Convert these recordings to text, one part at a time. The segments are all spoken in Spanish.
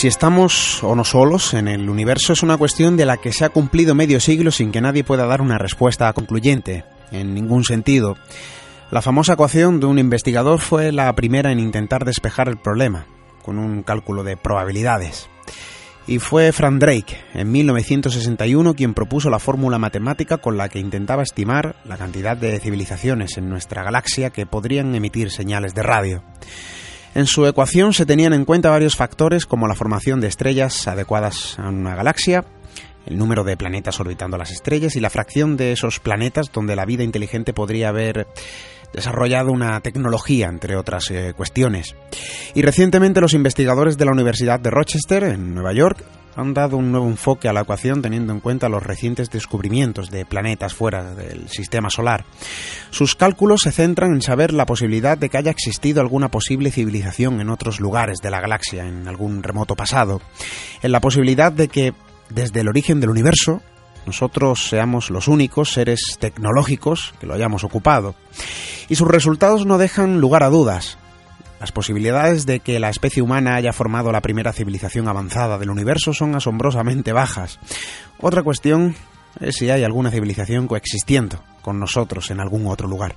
Si estamos o no solos en el universo es una cuestión de la que se ha cumplido medio siglo sin que nadie pueda dar una respuesta concluyente, en ningún sentido. La famosa ecuación de un investigador fue la primera en intentar despejar el problema, con un cálculo de probabilidades. Y fue Frank Drake, en 1961, quien propuso la fórmula matemática con la que intentaba estimar la cantidad de civilizaciones en nuestra galaxia que podrían emitir señales de radio. En su ecuación se tenían en cuenta varios factores como la formación de estrellas adecuadas a una galaxia, el número de planetas orbitando las estrellas y la fracción de esos planetas donde la vida inteligente podría haber desarrollado una tecnología, entre otras eh, cuestiones. Y recientemente los investigadores de la Universidad de Rochester, en Nueva York, han dado un nuevo enfoque a la ecuación teniendo en cuenta los recientes descubrimientos de planetas fuera del sistema solar. Sus cálculos se centran en saber la posibilidad de que haya existido alguna posible civilización en otros lugares de la galaxia en algún remoto pasado, en la posibilidad de que desde el origen del universo nosotros seamos los únicos seres tecnológicos que lo hayamos ocupado. Y sus resultados no dejan lugar a dudas. Las posibilidades de que la especie humana haya formado la primera civilización avanzada del universo son asombrosamente bajas. Otra cuestión es si hay alguna civilización coexistiendo con nosotros en algún otro lugar.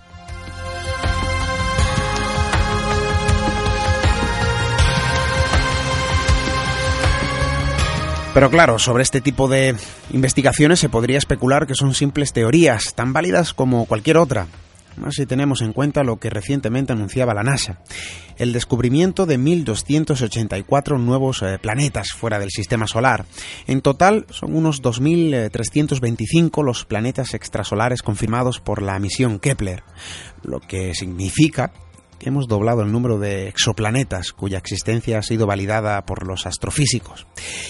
Pero claro, sobre este tipo de investigaciones se podría especular que son simples teorías, tan válidas como cualquier otra, si tenemos en cuenta lo que recientemente anunciaba la NASA, el descubrimiento de 1.284 nuevos eh, planetas fuera del Sistema Solar. En total son unos 2.325 los planetas extrasolares confirmados por la misión Kepler, lo que significa hemos doblado el número de exoplanetas cuya existencia ha sido validada por los astrofísicos.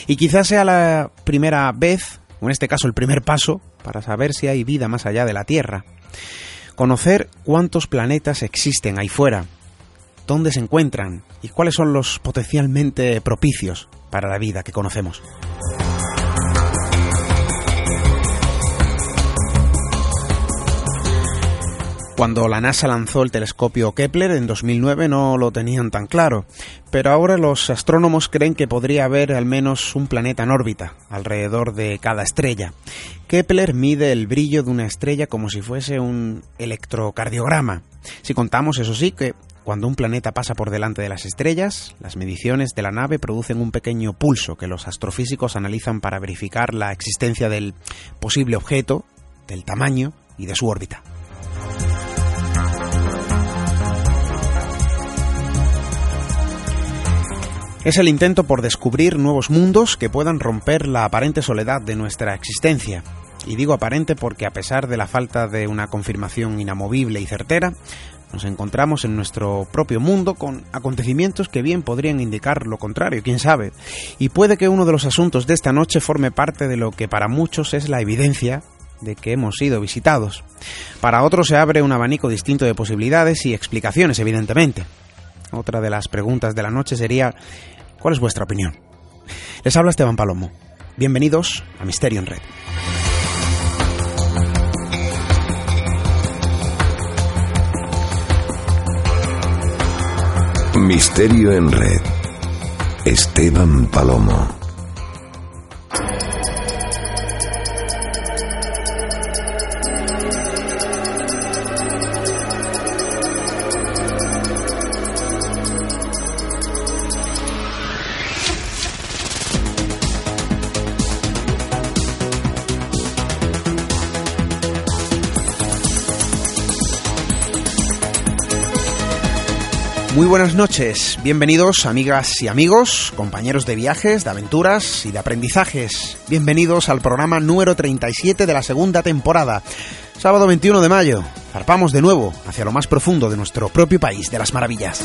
Y quizás sea la primera vez, o en este caso el primer paso, para saber si hay vida más allá de la Tierra. Conocer cuántos planetas existen ahí fuera, dónde se encuentran y cuáles son los potencialmente propicios para la vida que conocemos. Cuando la NASA lanzó el telescopio Kepler en 2009 no lo tenían tan claro, pero ahora los astrónomos creen que podría haber al menos un planeta en órbita alrededor de cada estrella. Kepler mide el brillo de una estrella como si fuese un electrocardiograma. Si contamos, eso sí, que cuando un planeta pasa por delante de las estrellas, las mediciones de la nave producen un pequeño pulso que los astrofísicos analizan para verificar la existencia del posible objeto, del tamaño y de su órbita. Es el intento por descubrir nuevos mundos que puedan romper la aparente soledad de nuestra existencia. Y digo aparente porque a pesar de la falta de una confirmación inamovible y certera, nos encontramos en nuestro propio mundo con acontecimientos que bien podrían indicar lo contrario, quién sabe. Y puede que uno de los asuntos de esta noche forme parte de lo que para muchos es la evidencia de que hemos sido visitados. Para otros se abre un abanico distinto de posibilidades y explicaciones, evidentemente. Otra de las preguntas de la noche sería ¿Cuál es vuestra opinión? Les habla Esteban Palomo. Bienvenidos a Misterio en Red. Misterio en Red. Esteban Palomo. Muy buenas noches, bienvenidos amigas y amigos, compañeros de viajes, de aventuras y de aprendizajes. Bienvenidos al programa número 37 de la segunda temporada. Sábado 21 de mayo, zarpamos de nuevo hacia lo más profundo de nuestro propio país de las maravillas.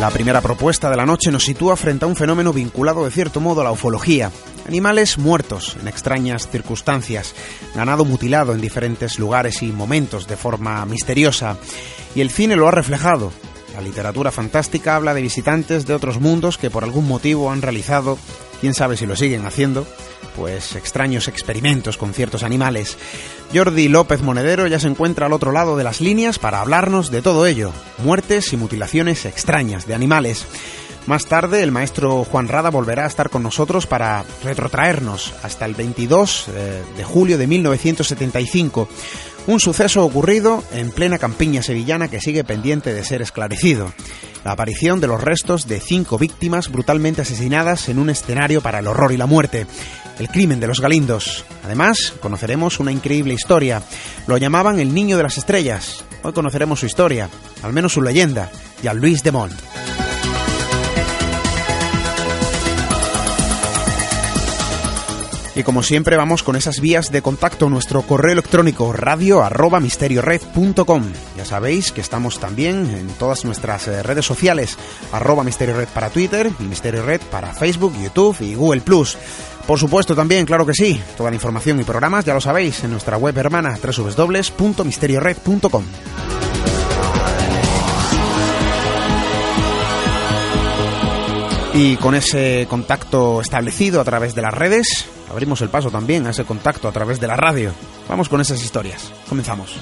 La primera propuesta de la noche nos sitúa frente a un fenómeno vinculado de cierto modo a la ufología. Animales muertos en extrañas circunstancias, ganado mutilado en diferentes lugares y momentos de forma misteriosa. Y el cine lo ha reflejado. La literatura fantástica habla de visitantes de otros mundos que por algún motivo han realizado, quién sabe si lo siguen haciendo, pues extraños experimentos con ciertos animales. Jordi López Monedero ya se encuentra al otro lado de las líneas para hablarnos de todo ello, muertes y mutilaciones extrañas de animales. Más tarde, el maestro Juan Rada volverá a estar con nosotros para retrotraernos hasta el 22 eh, de julio de 1975. Un suceso ocurrido en plena campiña sevillana que sigue pendiente de ser esclarecido. La aparición de los restos de cinco víctimas brutalmente asesinadas en un escenario para el horror y la muerte. El crimen de los Galindos. Además, conoceremos una increíble historia. Lo llamaban el Niño de las Estrellas. Hoy conoceremos su historia, al menos su leyenda, Jean-Louis de Mont. Y como siempre vamos con esas vías de contacto, nuestro correo electrónico radio arroba misteriored.com. Ya sabéis que estamos también en todas nuestras eh, redes sociales, arroba misteriored para Twitter y misteriored para Facebook, YouTube y Google. Por supuesto también, claro que sí, toda la información y programas ya lo sabéis en nuestra web hermana www.misteriored.com. Y con ese contacto establecido a través de las redes, abrimos el paso también a ese contacto a través de la radio. Vamos con esas historias. Comenzamos.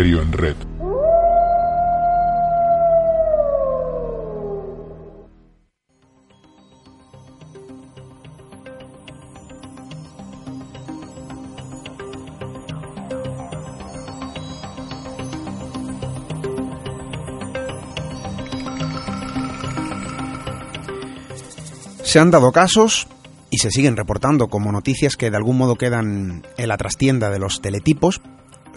En Red. Se han dado casos y se siguen reportando como noticias que de algún modo quedan en la trastienda de los teletipos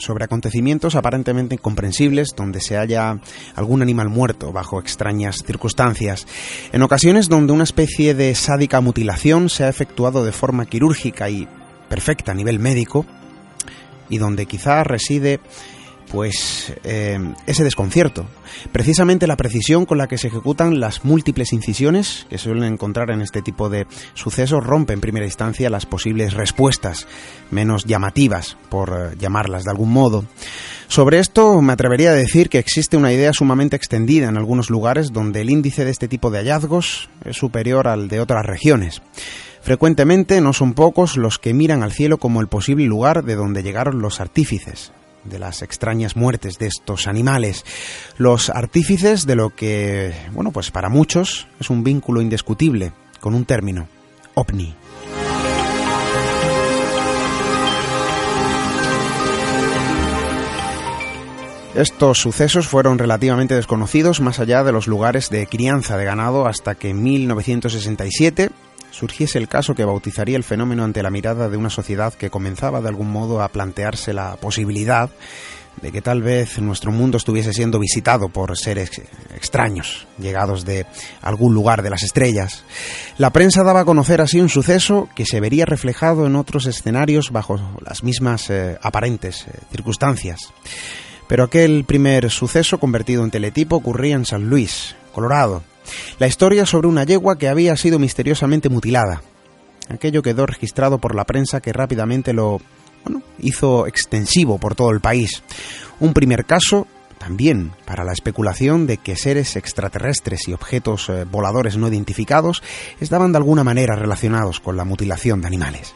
sobre acontecimientos aparentemente incomprensibles donde se halla algún animal muerto bajo extrañas circunstancias, en ocasiones donde una especie de sádica mutilación se ha efectuado de forma quirúrgica y perfecta a nivel médico, y donde quizá reside pues eh, ese desconcierto. Precisamente la precisión con la que se ejecutan las múltiples incisiones que suelen encontrar en este tipo de sucesos rompe en primera instancia las posibles respuestas menos llamativas, por eh, llamarlas de algún modo. Sobre esto me atrevería a decir que existe una idea sumamente extendida en algunos lugares donde el índice de este tipo de hallazgos es superior al de otras regiones. Frecuentemente no son pocos los que miran al cielo como el posible lugar de donde llegaron los artífices, de las extrañas muertes de estos animales, los artífices de lo que, bueno, pues para muchos es un vínculo indiscutible con un término, ovni. Estos sucesos fueron relativamente desconocidos más allá de los lugares de crianza de ganado hasta que en 1967 surgiese el caso que bautizaría el fenómeno ante la mirada de una sociedad que comenzaba de algún modo a plantearse la posibilidad de que tal vez nuestro mundo estuviese siendo visitado por seres extraños, llegados de algún lugar de las estrellas. La prensa daba a conocer así un suceso que se vería reflejado en otros escenarios bajo las mismas eh, aparentes eh, circunstancias. Pero aquel primer suceso convertido en teletipo ocurría en San Luis, Colorado, la historia sobre una yegua que había sido misteriosamente mutilada. Aquello quedó registrado por la prensa que rápidamente lo hizo extensivo por todo el país. Un primer caso también para la especulación de que seres extraterrestres y objetos eh, voladores no identificados estaban de alguna manera relacionados con la mutilación de animales.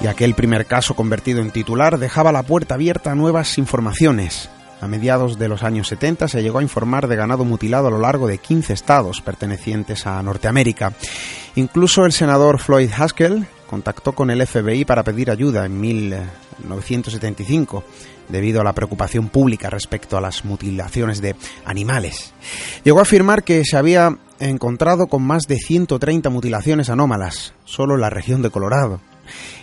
Y aquel primer caso convertido en titular dejaba la puerta abierta a nuevas informaciones. A mediados de los años 70 se llegó a informar de ganado mutilado a lo largo de 15 estados pertenecientes a Norteamérica. Incluso el senador Floyd Haskell contactó con el FBI para pedir ayuda en 1975 debido a la preocupación pública respecto a las mutilaciones de animales. Llegó a afirmar que se había encontrado con más de 130 mutilaciones anómalas, solo en la región de Colorado.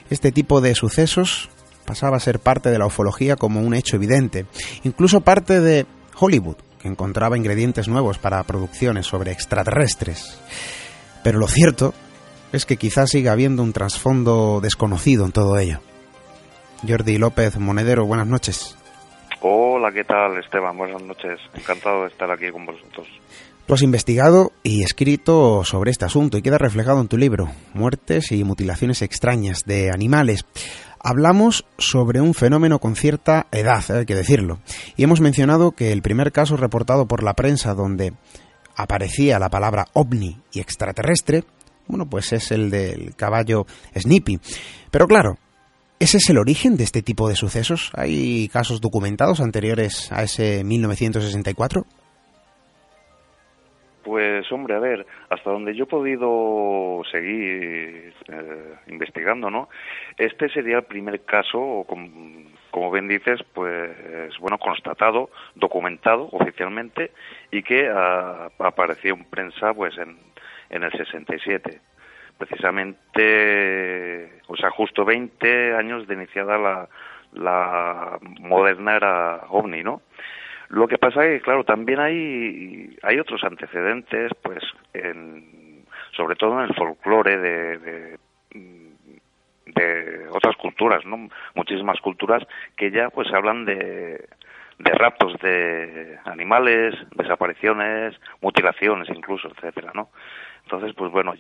Este tipo de sucesos pasaba a ser parte de la ufología como un hecho evidente, incluso parte de Hollywood, que encontraba ingredientes nuevos para producciones sobre extraterrestres. Pero lo cierto es que quizás siga habiendo un trasfondo desconocido en todo ello. Jordi López Monedero, buenas noches. Hola, ¿qué tal Esteban? Buenas noches. Encantado de estar aquí con vosotros. Tú has investigado y escrito sobre este asunto y queda reflejado en tu libro, Muertes y mutilaciones extrañas de animales. Hablamos sobre un fenómeno con cierta edad, hay que decirlo, y hemos mencionado que el primer caso reportado por la prensa donde aparecía la palabra ovni y extraterrestre, bueno, pues es el del caballo Snippy. Pero claro, ¿ese es el origen de este tipo de sucesos? ¿Hay casos documentados anteriores a ese 1964? Pues hombre, a ver, hasta donde yo he podido seguir eh, investigando, ¿no? Este sería el primer caso, como, como bien dices, pues bueno, constatado, documentado oficialmente y que ah, apareció en prensa pues en, en el 67. Precisamente, o sea, justo 20 años de iniciada la, la moderna era OVNI, ¿no? Lo que pasa es que, claro, también hay, hay otros antecedentes, pues, en, sobre todo en el folclore de, de, de, otras culturas, ¿no? Muchísimas culturas que ya, pues, hablan de, de raptos de animales, desapariciones, mutilaciones incluso, etcétera, ¿no? Entonces, pues bueno,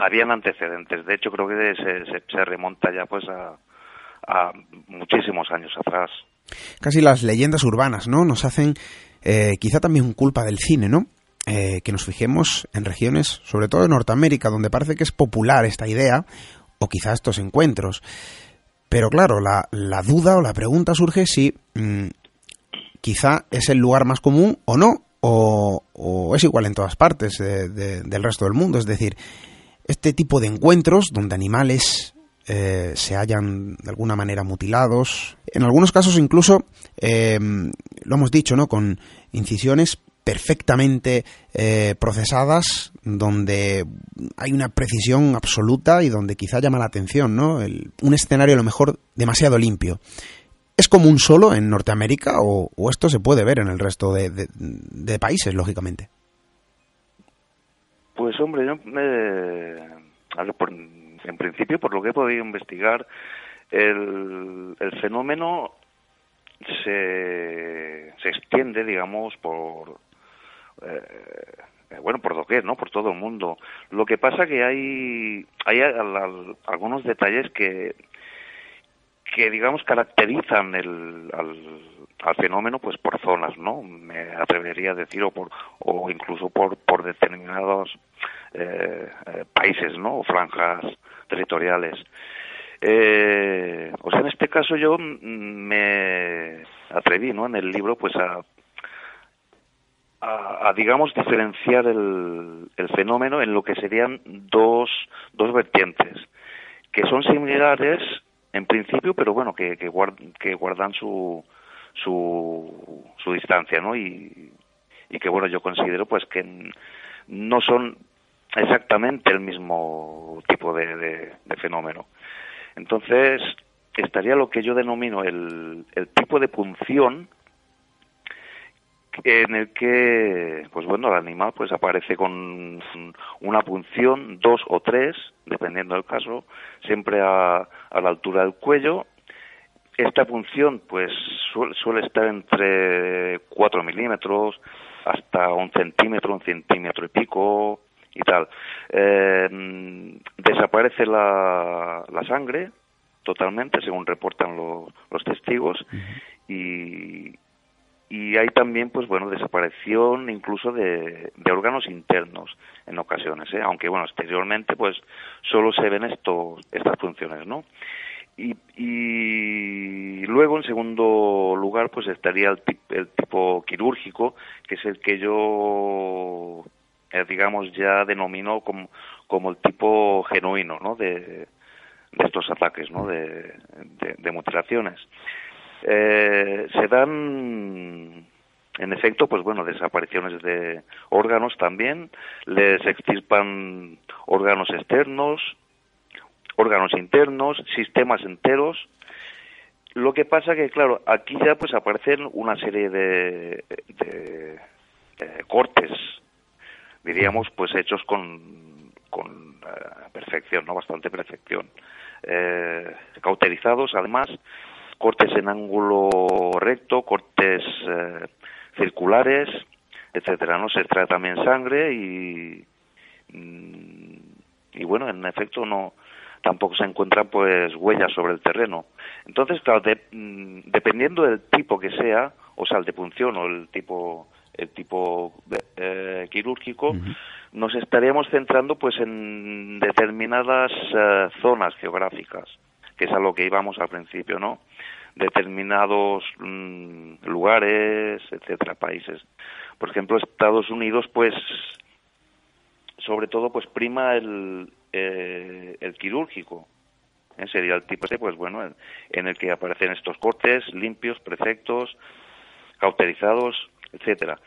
habían antecedentes. De hecho, creo que se, se, remonta ya, pues, a, a muchísimos años atrás casi las leyendas urbanas, ¿no? Nos hacen eh, quizá también culpa del cine, ¿no? Eh, que nos fijemos en regiones, sobre todo en Norteamérica, donde parece que es popular esta idea, o quizá estos encuentros. Pero claro, la, la duda o la pregunta surge si mm, quizá es el lugar más común o no, o, o es igual en todas partes del resto del mundo. Es decir, este tipo de encuentros donde animales eh, se hayan de alguna manera mutilados. En algunos casos incluso, eh, lo hemos dicho, ¿no? Con incisiones perfectamente eh, procesadas, donde hay una precisión absoluta y donde quizá llama la atención, ¿no? un escenario a lo mejor demasiado limpio. ¿Es común solo en Norteamérica o, esto se puede ver en el resto de, países, lógicamente? Pues hombre, yo, en principio, por lo que he podido investigar, el, el fenómeno se, se extiende, digamos, por eh, bueno, por doquier, ¿no? Por todo el mundo. Lo que pasa que hay hay algunos detalles que que digamos caracterizan el al, fenómeno pues por zonas, ¿no? Me atrevería a decir o por o incluso por por determinados eh, eh, países, ¿no? O franjas territoriales. Eh, o sea, en este caso yo me atreví, ¿no? En el libro, pues a, a, digamos, diferenciar el, el, fenómeno en lo que serían dos, dos vertientes, que son similares en principio, pero bueno, que, que, que guardan su, su, su distancia, ¿no? Y, que, bueno, yo considero, pues, que no son exactamente el mismo tipo de, fenómeno. Entonces, estaría lo que yo denomino el, el tipo de punción en el que, pues bueno, el animal pues aparece con una punción, dos o tres, dependiendo del caso, siempre a, a la altura del cuello. Esta punción pues suele, suele estar entre cuatro milímetros hasta un centímetro, un centímetro y pico, y tal. Eh, desaparece la, la, sangre totalmente, según reportan los testigos, y, y hay también, pues bueno, desaparición incluso de, órganos internos en ocasiones, ¿eh? aunque bueno, exteriormente pues solo se ven estos, estas funciones, ¿no? Y, y, luego, en segundo lugar, pues estaría el, el, tipo quirúrgico, que es el que yo eh, digamos, ya denominó como, como el tipo genuino ¿no? de, estos ataques, ¿no? de, mutilaciones. Eh, se dan en efecto, pues bueno, desapariciones de órganos también, les extirpan órganos externos, órganos internos, sistemas enteros. Lo que pasa que, claro, aquí ya pues aparecen una serie de, de, cortes, diríamos, pues hechos con, con eh, perfección, ¿no? Bastante perfección. Eh, cauterizados, además, cortes en ángulo recto, cortes eh, circulares, etcétera, ¿no? Se extrae también sangre y, mm, y bueno, en efecto no tampoco se encuentran pues huellas sobre el terreno. Entonces, claro, mm, dependiendo del tipo que sea, o sea, el de punción o el tipo el tipo eh, quirúrgico, nos estaríamos centrando pues en determinadas eh, zonas geográficas, que es a lo que íbamos al principio, ¿no? Determinados mm, lugares, etcétera, países. Por ejemplo, Estados Unidos, pues, sobre todo, pues prima el, eh, el quirúrgico. ¿eh? Sería el tipo este, pues bueno, en el que aparecen estos cortes limpios, perfectos, cauterizados, etcétera.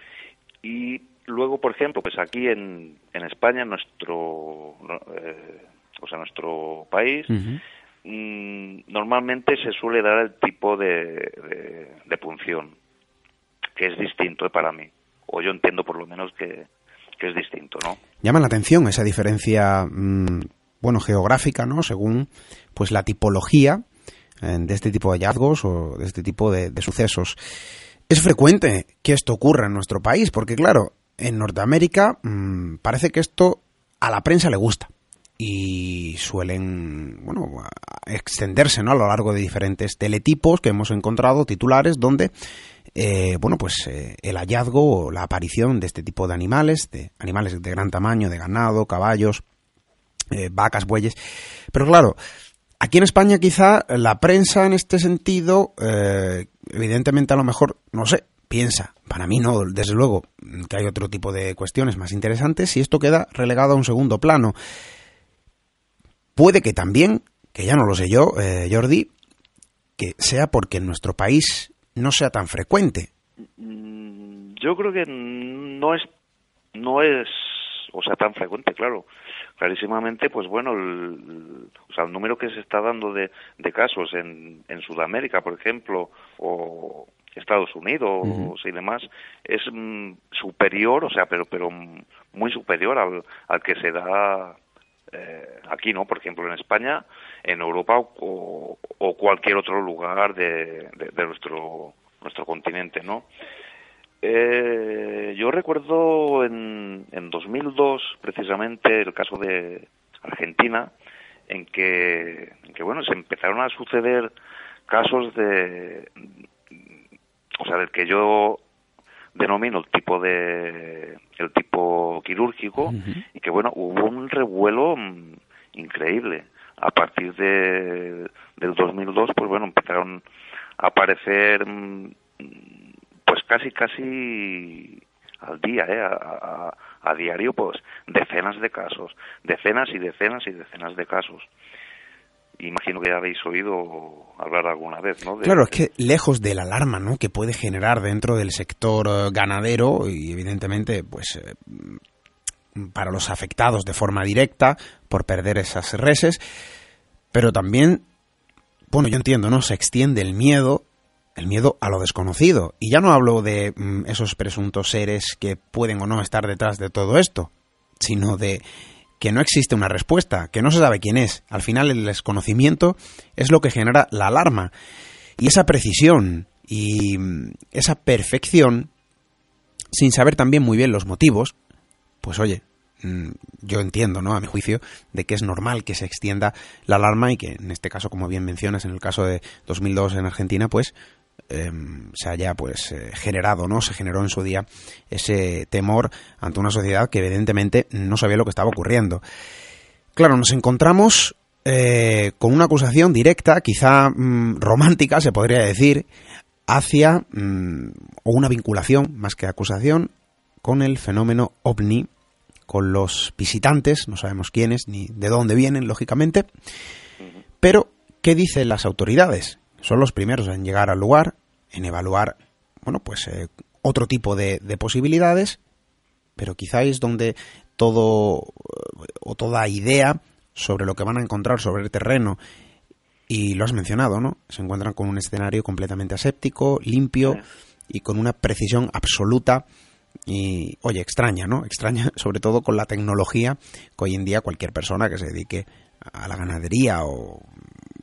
Y luego, por ejemplo, pues aquí en, en España, nuestro, eh, o sea, nuestro país, mm, normalmente se suele dar el tipo de, de, punción, que es distinto para mí, o yo entiendo por lo menos que, es distinto, ¿no? Llama la atención esa diferencia, mm, bueno, geográfica, ¿no? Según, pues, la tipología eh, de este tipo de hallazgos o de este tipo de, sucesos. Es frecuente que esto ocurra en nuestro país, porque claro, en Norteamérica mmm, parece que esto a la prensa le gusta y suelen bueno extenderse ¿no? a lo largo de diferentes teletipos que hemos encontrado titulares donde eh, bueno pues eh, el hallazgo o la aparición de este tipo de animales de animales de gran tamaño de ganado caballos eh, vacas bueyes pero claro Aquí en España quizá la prensa en este sentido, eh, evidentemente a lo mejor, no sé, piensa, para mí no, desde luego, que hay otro tipo de cuestiones más interesantes y esto queda relegado a un segundo plano. Puede que también, que ya no lo sé yo, eh, Jordi, que sea porque en nuestro país no sea tan frecuente. Mm, yo creo que no es, no es, o sea, tan frecuente, claro clarísimamente, pues bueno, el, o sea, el número que se está dando de, de casos en, en Sudamérica, por ejemplo, o Estados Unidos y demás, es mm, superior, o sea, pero, pero muy superior al, al que se da eh, aquí, ¿no? Por ejemplo, en España, en Europa o, cualquier otro lugar de, de, de nuestro nuestro continente, ¿no? Eh, yo recuerdo en, en 2002, precisamente, el caso de Argentina, en que, en que, bueno, se empezaron a suceder casos de, o sea, del que yo denomino el tipo de, el tipo quirúrgico, y que, bueno, hubo un revuelo mm, increíble. A partir de, del 2002, pues bueno, empezaron a aparecer mm, pues casi, casi al día, ¿eh? a, diario, pues decenas de casos, decenas y decenas y decenas de casos. Imagino que ya habéis oído hablar alguna vez, ¿no? claro, es que lejos de la alarma, ¿no? Que puede generar dentro del sector eh, ganadero y evidentemente, pues eh, para los afectados de forma directa por perder esas reses, pero también, bueno, yo entiendo, ¿no? Se extiende el miedo el miedo a lo desconocido. Y ya no hablo de mm, esos presuntos seres que pueden o no estar detrás de todo esto, sino de que no existe una respuesta, que no se sabe quién es. Al final el desconocimiento es lo que genera la alarma. Y esa precisión y mm, esa perfección, sin saber también muy bien los motivos, pues oye, mm, yo entiendo, ¿no? A mi juicio, de que es normal que se extienda la alarma y que en este caso, como bien mencionas, en el caso de 2002 en Argentina, pues Em, se haya pues eh, generado, ¿no? Se generó en su día ese temor ante una sociedad que evidentemente no sabía lo que estaba ocurriendo. Claro, nos encontramos eh, con una acusación directa, quizá mm, romántica, se podría decir, hacia mm, o una vinculación más que acusación con el fenómeno ovni, con los visitantes, no sabemos quiénes ni de dónde vienen, lógicamente, pero ¿qué dicen las autoridades? Son los primeros en llegar al lugar, en evaluar, bueno, pues eh, otro tipo de, de posibilidades, pero quizá es donde todo o toda idea sobre lo que van a encontrar sobre el terreno y lo has mencionado, ¿no? Se encuentran con un escenario completamente aséptico, limpio y con una precisión absoluta y, oye, extraña, ¿no? Extraña sobre todo con la tecnología que hoy en día cualquier persona que se dedique a la ganadería o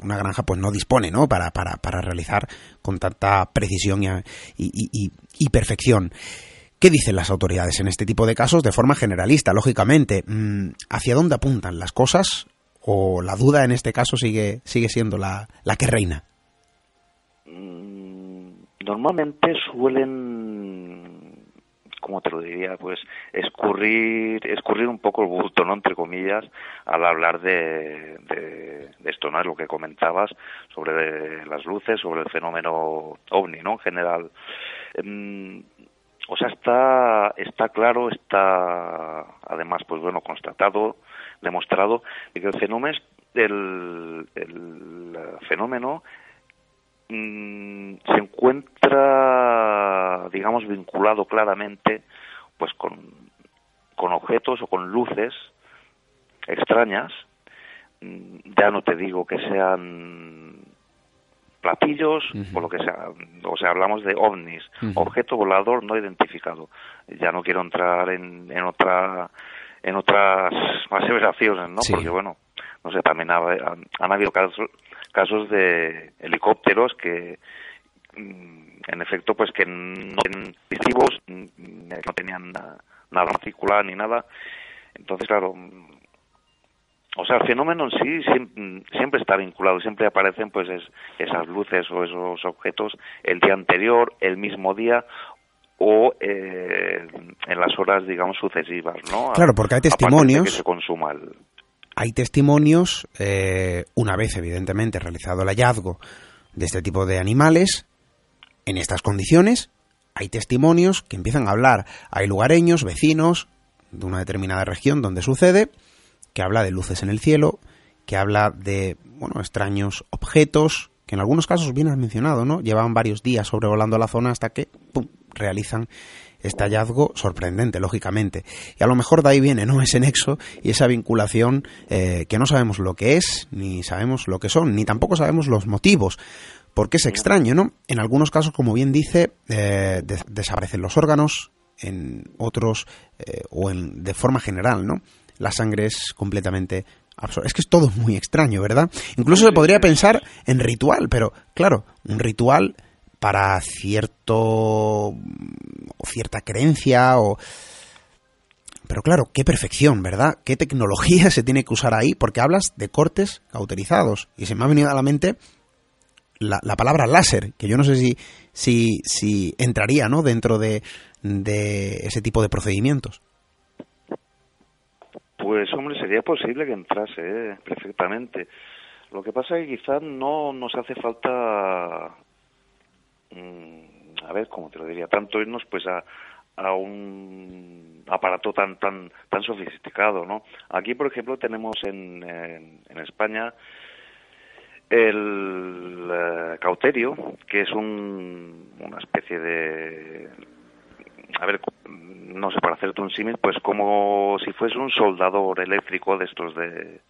una granja pues no dispone, ¿no? Para, para, para realizar con tanta precisión y, y, y perfección. ¿Qué dicen las autoridades en este tipo de casos de forma generalista, lógicamente? Mm, ¿Hacia dónde apuntan las cosas? ¿O la duda en este caso sigue, sigue siendo la, la que reina? Mm, normalmente suelen, como te lo diría, pues escurrir, escurrir un poco el bulto, ¿no? Entre comillas, al hablar de, de, esto, ¿no? Es lo que comentabas sobre las luces, sobre el fenómeno ovni, ¿no? En general. Em, o sea, está, está claro, está además, pues bueno, constatado, demostrado, que el fenómeno, el, fenómeno mm, se encuentra, digamos, vinculado claramente, pues con, con objetos o con luces extrañas, mm, ya no te digo que sean platillos o lo que sea. O sea, hablamos de ovnis, objeto volador no identificado. Ya no quiero entrar en, en otra en otras aseveraciones, ¿no? Porque bueno, no sé, también han, habido casos, casos de helicópteros que mm, en efecto pues que no tenían visivos, mm, no tenían nada particular ni nada. Entonces, claro, o sea, el fenómeno en sí siempre, está vinculado, siempre aparecen pues esas luces o esos objetos el día anterior, el mismo día o eh, en las horas, digamos, sucesivas, ¿no? Claro, porque hay testimonios. que se consuma Hay testimonios, eh, una vez evidentemente realizado el hallazgo de este tipo de animales, en estas condiciones, hay testimonios que empiezan a hablar. Hay lugareños, vecinos de una determinada región donde sucede, que habla de luces en el cielo, que habla de, bueno, extraños objetos, que en algunos casos bien has mencionado, ¿no? Llevaban varios días sobrevolando la zona hasta que, realizan este hallazgo sorprendente, lógicamente. Y a lo mejor de ahí viene, ¿no? Ese nexo y esa vinculación eh, que no sabemos lo que es, ni sabemos lo que son, ni tampoco sabemos los motivos. Porque es extraño, ¿no? En algunos casos, como bien dice, eh, desaparecen los órganos, en otros, eh, o en, de forma general, ¿no? la sangre es completamente absurda. Es que es todo muy extraño, ¿verdad? Incluso se podría pensar en ritual, pero claro, un ritual para cierto o cierta creencia o pero claro, qué perfección, ¿verdad? ¿Qué tecnología se tiene que usar ahí? Porque hablas de cortes cauterizados. Y se me ha venido a la mente la, palabra láser, que yo no sé si, si, si entraría ¿no? dentro de, de ese tipo de procedimientos. Pues hombre, sería posible que entrase ¿eh? perfectamente. Lo que pasa es que quizás no nos hace falta, a ver, cómo te lo diría, tanto irnos pues a, a un aparato tan tan tan sofisticado, ¿no? Aquí, por ejemplo, tenemos en, en, España el eh, cauterio, que es un, una especie de a ver, no sé, para hacerte un símil, pues como si fuese un soldador eléctrico de estos de,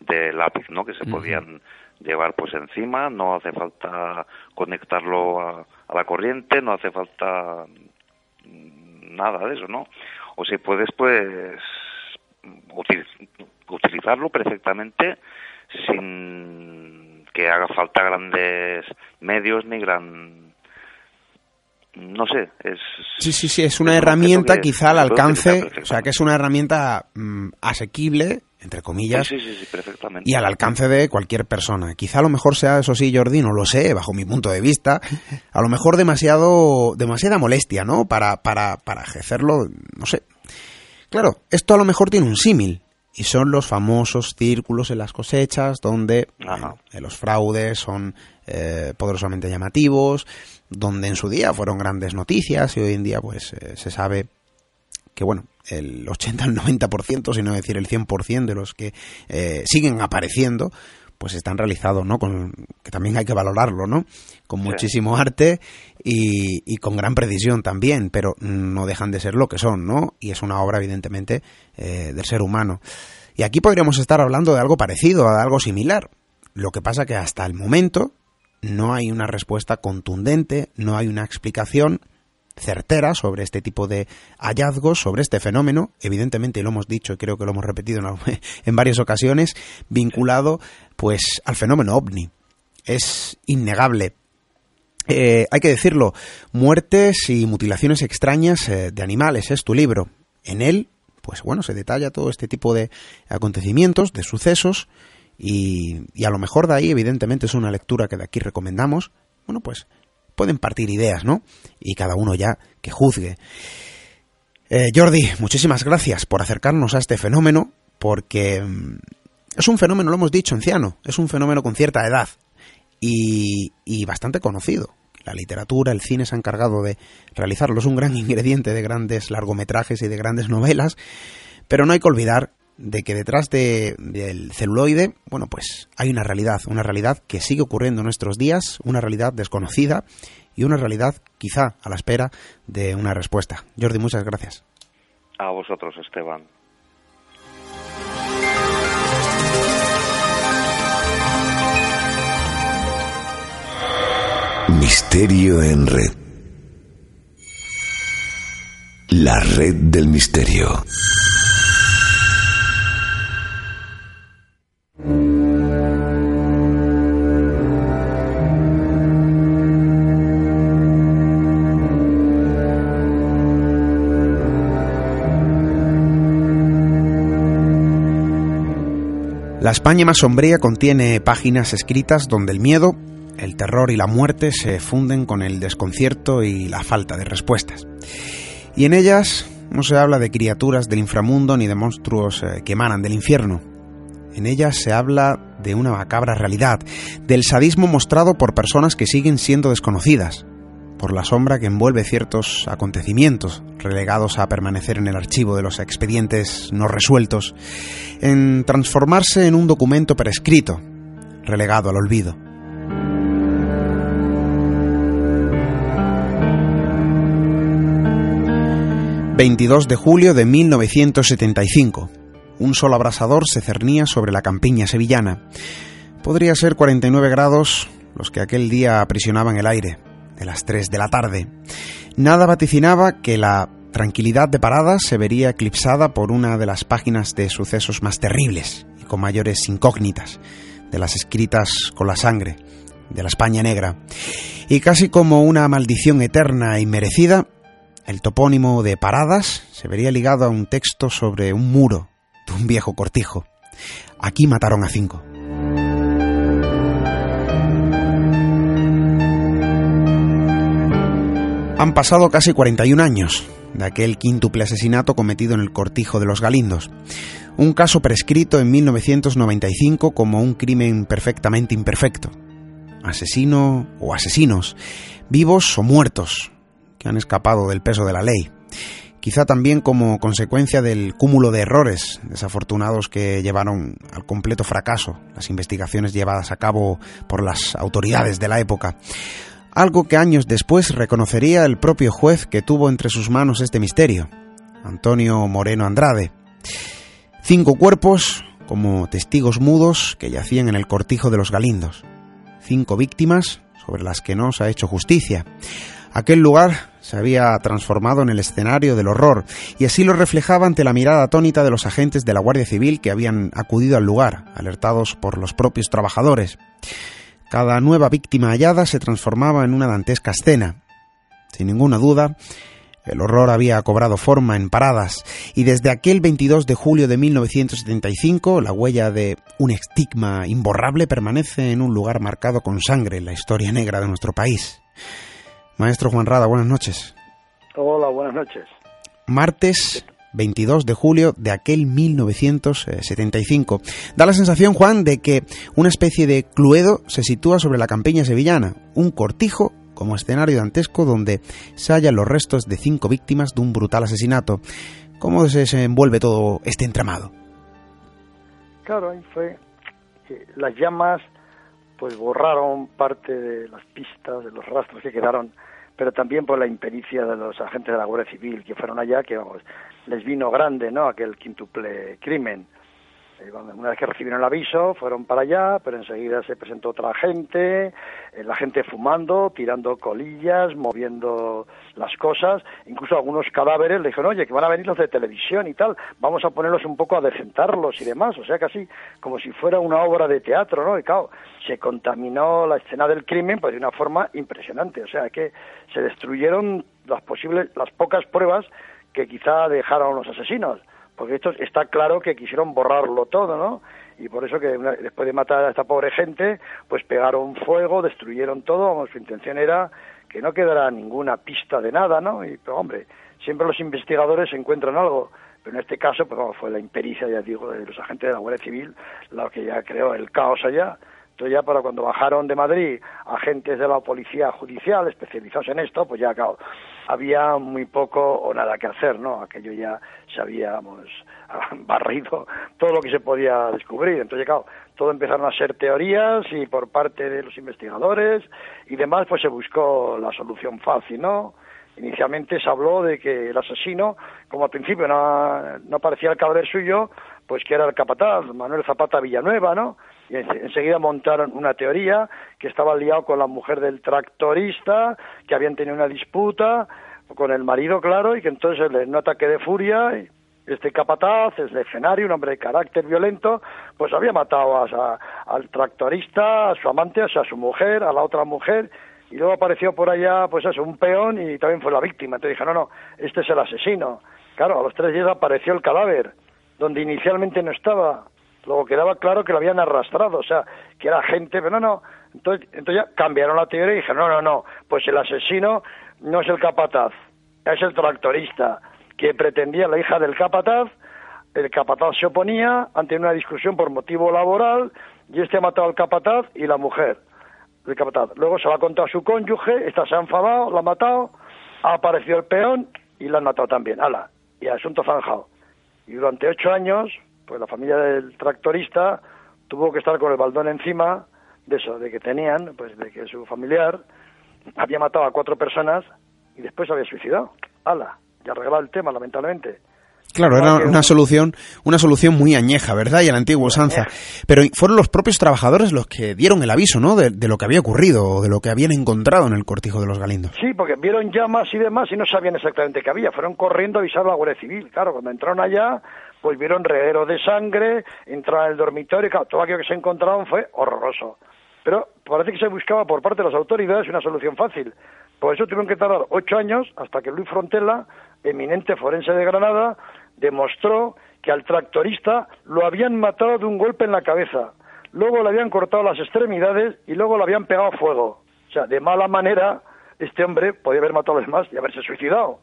de lápiz, ¿no? Que se podían llevar pues encima, no hace falta conectarlo a, la corriente, no hace falta nada de eso, ¿no? O si puedes, pues, utilizarlo perfectamente sin que haga falta grandes medios ni gran no sé, es... Sí, sí, sí, es una herramienta quizá al alcance, o sea, que es una herramienta mm, asequible, entre comillas, sí, sí, perfectamente. y al alcance de cualquier persona. Quizá a lo mejor sea, eso sí, Jordi, no lo sé, bajo mi punto de vista, a lo mejor demasiado, demasiada molestia, ¿no? Para, para, para ejercerlo, no sé. Claro, esto a lo mejor tiene un símil, y son los famosos círculos en las cosechas donde los fraudes son eh, poderosamente llamativos, donde en su día fueron grandes noticias y hoy en día pues eh, se sabe que bueno, el 80 al 90%, si no decir el 100% de los que eh, siguen apareciendo, pues están realizados, ¿no? Con, que también hay que valorarlo, ¿no? Con muchísimo arte y, con gran precisión también, pero no dejan de ser lo que son, ¿no? Y es una obra, evidentemente, eh, del ser humano. Y aquí podríamos estar hablando de algo parecido, de algo similar. Lo que pasa que hasta el momento no hay una respuesta contundente, no hay una explicación certera sobre este tipo de hallazgos, sobre este fenómeno, evidentemente lo hemos dicho y creo que lo hemos repetido en, varias ocasiones, vinculado pues al fenómeno ovni. Es innegable. Eh, hay que decirlo, muertes y mutilaciones extrañas eh, de animales es tu libro. En él, pues bueno, se detalla todo este tipo de acontecimientos, de sucesos, y, y a lo mejor de ahí, evidentemente, es una lectura que de aquí recomendamos. Bueno, pues pueden partir ideas, ¿no? Y cada uno ya que juzgue. Eh, Jordi, muchísimas gracias por acercarnos a este fenómeno, porque mm, es un fenómeno, lo hemos dicho, anciano, es un fenómeno con cierta edad y, y bastante conocido. La literatura, el cine se han encargado de realizarlo, es un gran ingrediente de grandes largometrajes y de grandes novelas, pero no hay que olvidar de que detrás del celuloide, bueno, pues hay una realidad, una realidad que sigue ocurriendo en nuestros días, una realidad desconocida y una realidad quizá a la espera de una respuesta. Jordi, muchas gracias. A vosotros, Esteban. Misterio en red. La red del misterio. La España más sombría contiene páginas escritas donde el miedo, el terror y la muerte se funden con el desconcierto y la falta de respuestas. Y en ellas no se habla de criaturas del inframundo ni de monstruos eh, que emanan del infierno. En ellas se habla de una macabra realidad, del sadismo mostrado por personas que siguen siendo desconocidas, por la sombra que envuelve ciertos acontecimientos relegados a permanecer en el archivo de los expedientes no resueltos, en transformarse en un documento prescrito, relegado al olvido. ...22 de julio de 1975... ...un sol abrasador se cernía sobre la campiña sevillana... ...podría ser 49 grados... ...los que aquel día aprisionaban el aire de las 3 de la tarde. Nada vaticinaba que la tranquilidad de Paradas se vería eclipsada por una de las páginas de sucesos más terribles y con mayores incógnitas, de las escritas con la sangre, de la España negra. Y casi como una maldición eterna y merecida, el topónimo de Paradas se vería ligado a un texto sobre un muro de un viejo cortijo. Aquí mataron a cinco. Han pasado casi 41 años de aquel quíntuple asesinato cometido en el cortijo de los Galindos. Un caso prescrito en 1995 como un crimen perfectamente imperfecto. Asesino o asesinos, vivos o muertos, que han escapado del peso de la ley. Quizá también como consecuencia del cúmulo de errores desafortunados que llevaron al completo fracaso las investigaciones llevadas a cabo por las autoridades de la época algo que años después reconocería el propio juez que tuvo entre sus manos este misterio, Antonio Moreno Andrade. Cinco cuerpos como testigos mudos que yacían en el cortijo de los Galindos. Cinco víctimas sobre las que no se ha hecho justicia. Aquel lugar se había transformado en el escenario del horror, y así lo reflejaba ante la mirada atónita de los agentes de la Guardia Civil que habían acudido al lugar, alertados por los propios trabajadores. Cada nueva víctima hallada se transformaba en una dantesca escena. Sin ninguna duda, el horror había cobrado forma en paradas, y desde aquel 22 de julio de 1975 la huella de un estigma imborrable permanece en un lugar marcado con sangre en la historia negra de nuestro país. Maestro Juan Rada, buenas noches. Hola, buenas noches. Martes 22 de julio de aquel 1975. Da la sensación, Juan, de que una especie de cluedo se sitúa sobre la campiña sevillana, un cortijo como escenario dantesco donde se hallan los restos de cinco víctimas de un brutal asesinato. ¿Cómo se desenvuelve todo este entramado? Claro, ahí fue las llamas pues borraron parte de las pistas, de los rastros que quedaron, pero también por la impericia de los agentes de la Guardia Civil que fueron allá, que vamos, les vino grande, ¿no? Aquel quintuple crimen. Eh, una vez que recibieron el aviso, fueron para allá, pero enseguida se presentó otra gente, eh, la gente fumando, tirando colillas, moviendo las cosas, incluso algunos cadáveres le dijeron, oye, que van a venir los de televisión y tal, vamos a ponerlos un poco a decentarlos y demás, o sea, casi como si fuera una obra de teatro, ¿no? Y claro, se contaminó la escena del crimen pues de una forma impresionante, o sea, que se destruyeron las posibles, las pocas pruebas que quizá dejaron los asesinos porque esto está claro que quisieron borrarlo todo, ¿no? Y por eso que después de matar a esta pobre gente, pues pegaron fuego, destruyeron todo, vamos, su intención era que no quedara ninguna pista de nada, ¿no? Y, pero hombre, siempre los investigadores encuentran algo, pero en este caso, pues fue la impericia, ya digo, de los agentes de la Guardia Civil, lo que ya creó el caos allá, entonces ya para cuando bajaron de Madrid agentes de la policía judicial especializados en esto, pues ya claro, había muy poco o nada que hacer, ¿no? Aquello ya se habíamos barrido todo lo que se podía descubrir. Entonces, claro, todo empezaron a ser teorías y por parte de los investigadores y demás, pues se buscó la solución fácil, ¿no? Inicialmente se habló de que el asesino, como al principio no, no parecía el cabrón suyo, pues que era el capataz, Manuel Zapata Villanueva, ¿no? y enseguida montaron una teoría que estaba liado con la mujer del tractorista, que habían tenido una disputa con el marido, claro, y que entonces en un ataque de furia este capataz, es escenario, un hombre de carácter violento, pues había matado a, al tractorista, a su amante, o sea, a su mujer, a la otra mujer, y luego apareció por allá, pues eso, un peón y también fue la víctima. Entonces dije, no, no, este es el asesino. Claro, a los tres días apareció el cadáver, donde inicialmente no estaba. Luego quedaba claro que lo habían arrastrado, o sea, que era gente, pero no, no. Entonces, entonces ya cambiaron la teoría y dijeron, no, no, no, pues el asesino no es el capataz, es el tractorista, que pretendía la hija del capataz, el capataz se oponía ante una discusión por motivo laboral y este ha matado al capataz y la mujer Luego se lo ha su cónyuge, esta se ha enfadado, la ha matado, ha aparecido el peón y la han matado también. ¡Hala! Y asunto zanjado. Y durante ocho años, pues la familia del tractorista tuvo que estar con el baldón encima de eso, de que tenían, pues de que su familiar había matado a cuatro personas y después había suicidado. ¡Hala! Y arreglado el tema, lamentablemente. Claro, era una solución, una solución muy añeja, ¿verdad? Y a la antigua usanza. Pero fueron los propios trabajadores los que dieron el aviso, ¿no? De, lo que había ocurrido o de lo que habían encontrado en el cortijo de los Galindos. Sí, porque vieron llamas y demás y no sabían exactamente qué había. Fueron corriendo a avisar a la Guardia Civil. Claro, cuando entraron allá, pues vieron regueros de sangre, entraron al dormitorio y claro, todo aquello que se encontraron fue horroroso. Pero parece que se buscaba por parte de las autoridades una solución fácil. Por eso tuvieron que tardar ocho años hasta que Luis Frontela, eminente forense de Granada, demostró que al tractorista lo habían matado de un golpe en la cabeza, luego le habían cortado las extremidades y luego le habían pegado fuego. O sea, de mala manera, este hombre podía haber matado a los demás y haberse suicidado.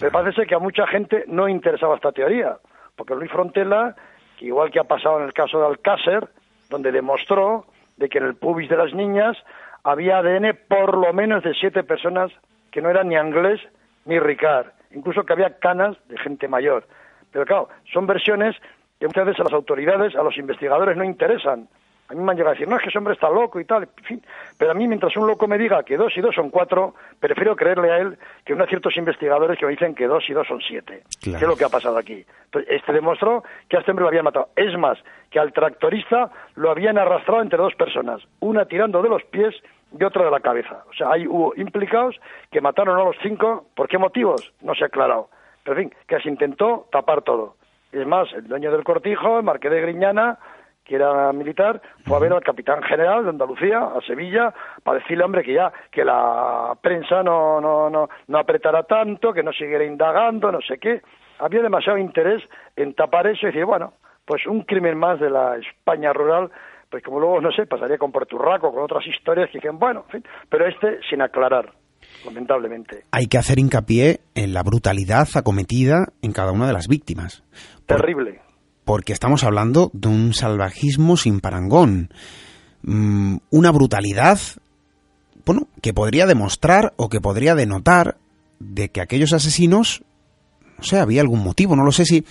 Me parece que a mucha gente no interesaba esta teoría porque Luis Frontela, igual que ha pasado en el caso de Alcácer, donde demostró de que en el pubis de las niñas había ADN por lo menos de siete personas que no eran ni Anglés ni Ricard, incluso que había canas de gente mayor. Pero claro, son versiones que muchas veces a las autoridades, a los investigadores no interesan. A mí me han llegado a decir, no, es que ese hombre está loco y tal. En fin. Pero a mí, mientras un loco me diga que dos y dos son cuatro, prefiero creerle a él que a ciertos investigadores que me dicen que dos y dos son siete. ¿Qué es lo que ha pasado aquí? Entonces, este demostró que a este hombre lo habían matado. Es más, que al tractorista lo habían arrastrado entre dos personas, una tirando de los pies y otra de la cabeza. O sea, hay hubo implicados que mataron a los cinco. ¿Por qué motivos? No se ha aclarado. Pero, en fin, que se intentó tapar todo. Es más, el dueño del cortijo, el marqués de Griñana, que era militar, fue a ver al capitán general de Andalucía, a Sevilla, para decirle, hombre, que ya, que la prensa no, no, no, no apretara tanto, que no siguiera indagando, no sé qué. Había demasiado interés en tapar eso y decir, bueno, pues un crimen más de la España rural, pues como luego, no sé, pasaría con Porturraco, con otras historias que dicen, bueno, en fin, pero este sin aclarar lamentablemente. Hay que hacer hincapié en la brutalidad acometida en cada una de las víctimas. Terrible porque estamos hablando de un salvajismo sin parangón, mm, una brutalidad, bueno, que podría demostrar o que podría denotar de que aquellos asesinos, no sé, había algún motivo, no lo sé si,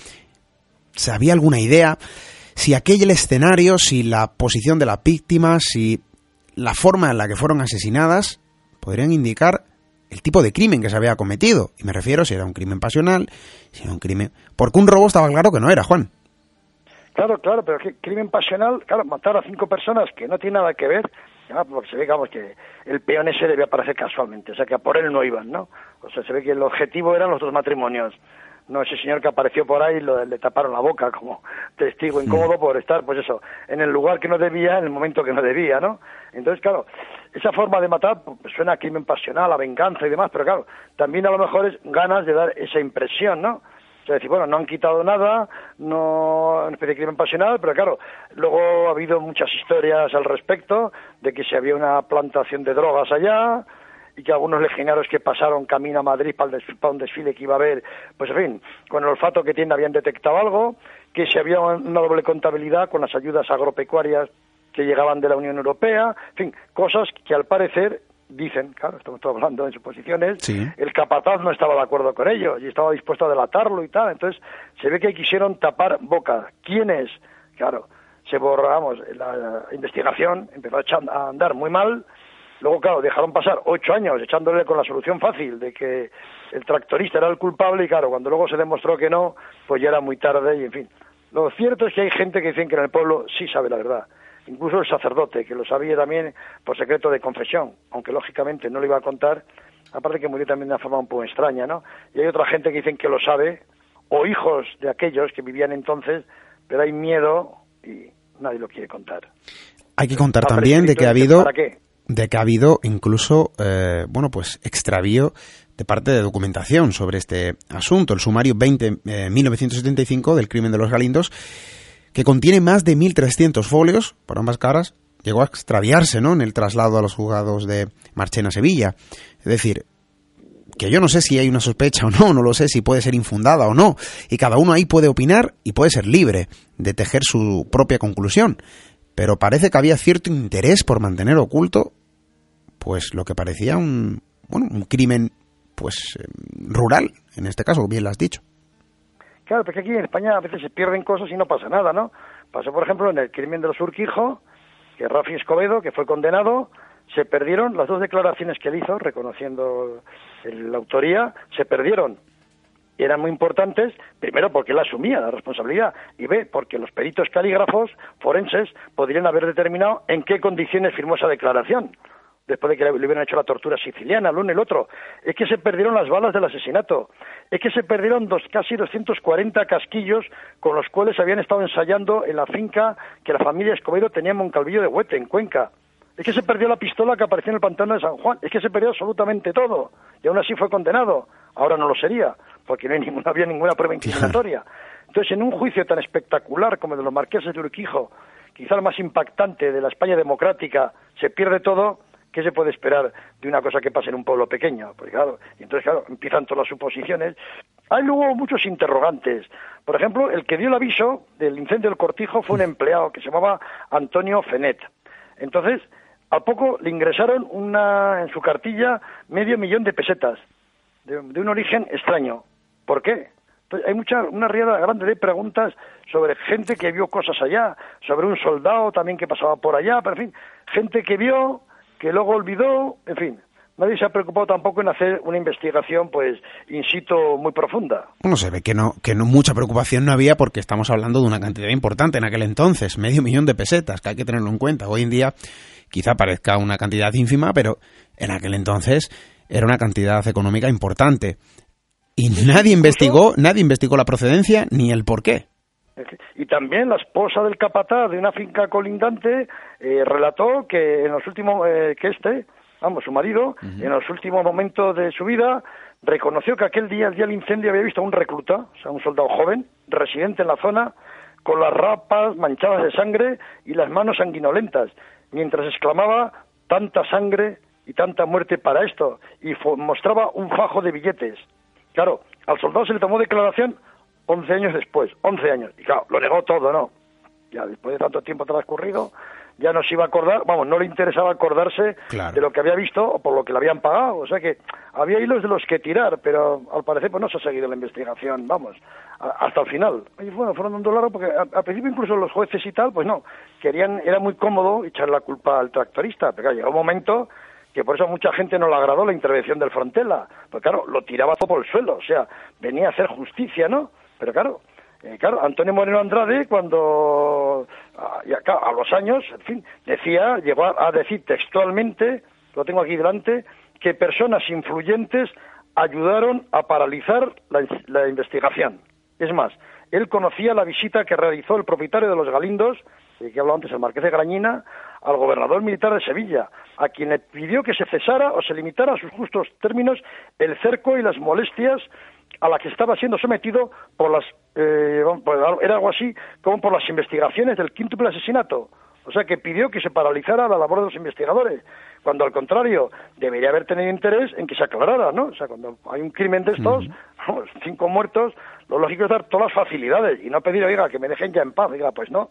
si había alguna idea, si aquel escenario, si la posición de las víctimas, si la forma en la que fueron asesinadas, podrían indicar el tipo de crimen que se había cometido. Y me refiero si era un crimen pasional, si era un crimen... Porque un robo estaba claro que no era, Juan. Claro, claro, pero ¿qué crimen pasional, claro, matar a cinco personas que no tiene nada que ver, porque se ve, digamos, que el peón ese debía aparecer casualmente, o sea que a por él no iban, ¿no? O sea, se ve que el objetivo eran los dos matrimonios. No ese señor que apareció por ahí lo, le taparon la boca como testigo incómodo por estar, pues eso, en el lugar que no debía, en el momento que no debía, ¿no? Entonces, claro, esa forma de matar pues, suena a crimen pasional, a venganza y demás, pero claro, también a lo mejor es ganas de dar esa impresión, ¿no? O sea, decir, bueno, no han quitado nada, no en especie de crimen pasional, pero claro, luego ha habido muchas historias al respecto de que si había una plantación de drogas allá y que algunos legionarios que pasaron camino a Madrid para, un desfile que iba a haber, pues en fin, con el olfato que tiene habían detectado algo, que si había una doble contabilidad con las ayudas agropecuarias que llegaban de la Unión Europea, en fin, cosas que al parecer dicen, claro, estamos todos hablando de suposiciones, el capataz no estaba de acuerdo con ello y estaba dispuesto a delatarlo y tal. Entonces, se ve que quisieron tapar boca. ¿Quiénes? Claro, se borramos, la investigación empezó a andar muy mal. Luego, claro, dejaron pasar ocho años echándole con la solución fácil de que el tractorista era el culpable y, claro, cuando luego se demostró que no, pues ya era muy tarde y, en fin. Lo cierto es que hay gente que dicen que en el pueblo sí sabe la verdad incluso el sacerdote, que lo sabía también por secreto de confesión, aunque lógicamente no lo iba a contar, aparte que murió también de una forma un poco extraña, ¿no? Y hay otra gente que dicen que lo sabe, o hijos de aquellos que vivían entonces, pero hay miedo y nadie lo quiere contar. Hay que contar también de que ha habido de que ha habido incluso eh, bueno pues extravío de parte de documentación sobre este asunto el sumario 20 1975 eh, del crimen de los Galindos que contiene más de 1.300 folios por ambas caras, llegó a extraviarse ¿no? en el traslado a los juzgados de Marchena Sevilla. Es decir, que yo no sé si hay una sospecha o no, no lo sé si puede ser infundada o no, y cada uno ahí puede opinar y puede ser libre de tejer su propia conclusión, pero parece que había cierto interés por mantener oculto pues lo que parecía un bueno, un crimen pues eh, rural, en este caso, bien lo has dicho. Claro, porque aquí en España a veces se pierden cosas y no pasa nada, ¿no? Pasó, por ejemplo, en el crimen de los Urquijo, que Rafi Escobedo, que fue condenado, se perdieron las dos declaraciones que él hizo, reconociendo la autoría, se perdieron. Y eran muy importantes, primero porque él asumía la responsabilidad, y B, porque los peritos calígrafos forenses podrían haber determinado en qué condiciones firmó esa declaración después de que le hubieran hecho la tortura siciliana, el uno y el otro. Es que se perdieron las balas del asesinato. Es que se perdieron dos, casi 240 casquillos con los cuales habían estado ensayando en la finca que la familia Escobedo tenía en Moncalvillo de Huete, en Cuenca. Es que se perdió la pistola que apareció en el pantano de San Juan. Es que se perdió absolutamente todo. Y aún así fue condenado. Ahora no lo sería, porque no, ninguna, había ninguna prueba incriminatoria. Entonces, en un juicio tan espectacular como el de los marqueses de Urquijo, quizá el más impactante de la España democrática, se pierde todo ¿qué se puede esperar de una cosa que pase en un pueblo pequeño? Pues claro, y entonces, claro, empiezan todas las suposiciones. Hay luego muchos interrogantes. Por ejemplo, el que dio el aviso del incendio del cortijo fue un empleado que se llamaba Antonio Fenet. Entonces, a poco le ingresaron una, en su cartilla medio millón de pesetas, de, un origen extraño. ¿Por qué? Pues hay mucha, una riada grande de preguntas sobre gente que vio cosas allá, sobre un soldado también que pasaba por allá, pero en fin, gente que vio, que luego olvidó, en fin, nadie se ha preocupado tampoco en hacer una investigación, pues, in situ muy profunda. Bueno, se ve que no, que no mucha preocupación no había porque estamos hablando de una cantidad importante en aquel entonces, medio millón de pesetas, que hay que tenerlo en cuenta. Hoy en día quizá parezca una cantidad ínfima, pero en aquel entonces era una cantidad económica importante. Y nadie investigó, nadie investigó la procedencia ni el por qué. Y también la esposa del capataz de una finca colindante eh, relató que en los últimos, eh, que este, vamos, su marido, en los últimos momentos de su vida, reconoció que aquel día, el día del incendio, había visto a un recluta, o sea, un soldado joven, residente en la zona, con las rapas manchadas de sangre y las manos sanguinolentas, mientras exclamaba tanta sangre y tanta muerte para esto, y mostraba un fajo de billetes. Claro, al soldado se le tomó declaración 11 años después, 11 años. Y claro, lo negó todo, ¿no? Ya después de tanto tiempo transcurrido, ya no se iba a acordar, vamos, no le interesaba acordarse Claro. de lo que había visto o por lo que le habían pagado. O sea que había hilos de los que tirar, pero al parecer pues no se ha seguido la investigación, vamos, a- hasta el final. Y bueno, fueron dando largo porque a- al principio incluso los jueces y tal, pues no, querían, era muy cómodo echar la culpa al tractorista, pero claro, llegó un momento que por eso a mucha gente no le agradó la intervención del Frontela, porque claro, lo tiraba todo por el suelo, o sea, venía a hacer justicia, ¿no? Pero claro, eh, claro, Antonio Moreno Andrade, cuando a, y acá, a los años, en fin, decía, llegó a, a decir textualmente, lo tengo aquí delante, que personas influyentes ayudaron a paralizar la, investigación. Es más, él conocía la visita que realizó el propietario de los Galindos, de que hablaba antes el Marqués de Grañina, al gobernador militar de Sevilla, a quien le pidió que se cesara o se limitara a sus justos términos el cerco y las molestias a la que estaba siendo sometido por las eh, era algo así como por las investigaciones del quíntuple asesinato. O sea que pidió que se paralizara la labor de los investigadores cuando al contrario debería haber tenido interés en que se aclarara no o sea cuando hay un crimen de estos vamos, cinco muertos lo lógico es dar todas las facilidades y no pedir oiga que me dejen ya en paz diga pues no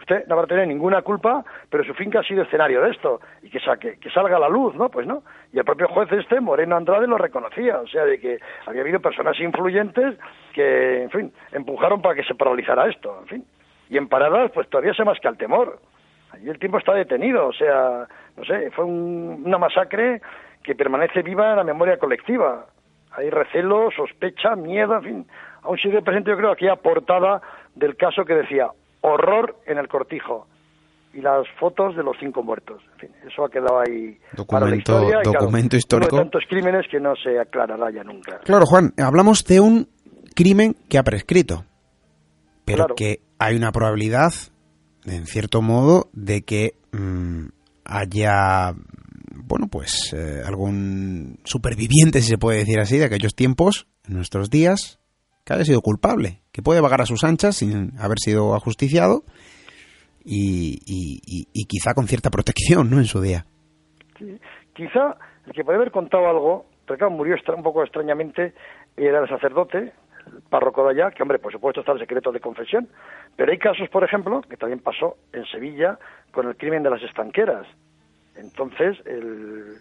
usted no va a tener ninguna culpa, pero su finca ha sido escenario de esto, y que, saque, que salga a la luz, ¿no? Pues no. Y el propio juez este, Moreno Andrade, lo reconocía, o sea, de que había habido personas influyentes que, en fin, empujaron para que se paralizara esto, en fin. Y en paradas, pues todavía se más que al temor. Allí el tiempo está detenido, o sea, no sé, fue un- una masacre que permanece viva en la memoria colectiva. Hay recelo, sospecha, miedo, en fin. Aún sigue presente, yo creo, aquella portada del caso que decía horror en el cortijo y las fotos de los cinco muertos. En fin, eso ha quedado ahí para la Documento- historia. y, claro, documento uno histórico. de tantos crímenes que no se aclarará ya nunca. Claro, Juan, hablamos de un crimen que ha prescrito, pero Claro. que hay una probabilidad, en cierto modo, de que mm, haya, bueno, pues eh, algún superviviente, si se puede decir así, de aquellos tiempos, en nuestros días, que haya sido culpable, que puede vagar a sus anchas sin haber sido ajusticiado y, y- quizá con cierta protección, ¿no? En su día. Quizá el que puede haber contado algo, pero claro, murió un poco extrañamente, era el sacerdote, el párroco de allá, que hombre, por supuesto está el secreto de confesión, pero hay casos, por ejemplo, que también pasó en Sevilla con el crimen de las estanqueras. Entonces, el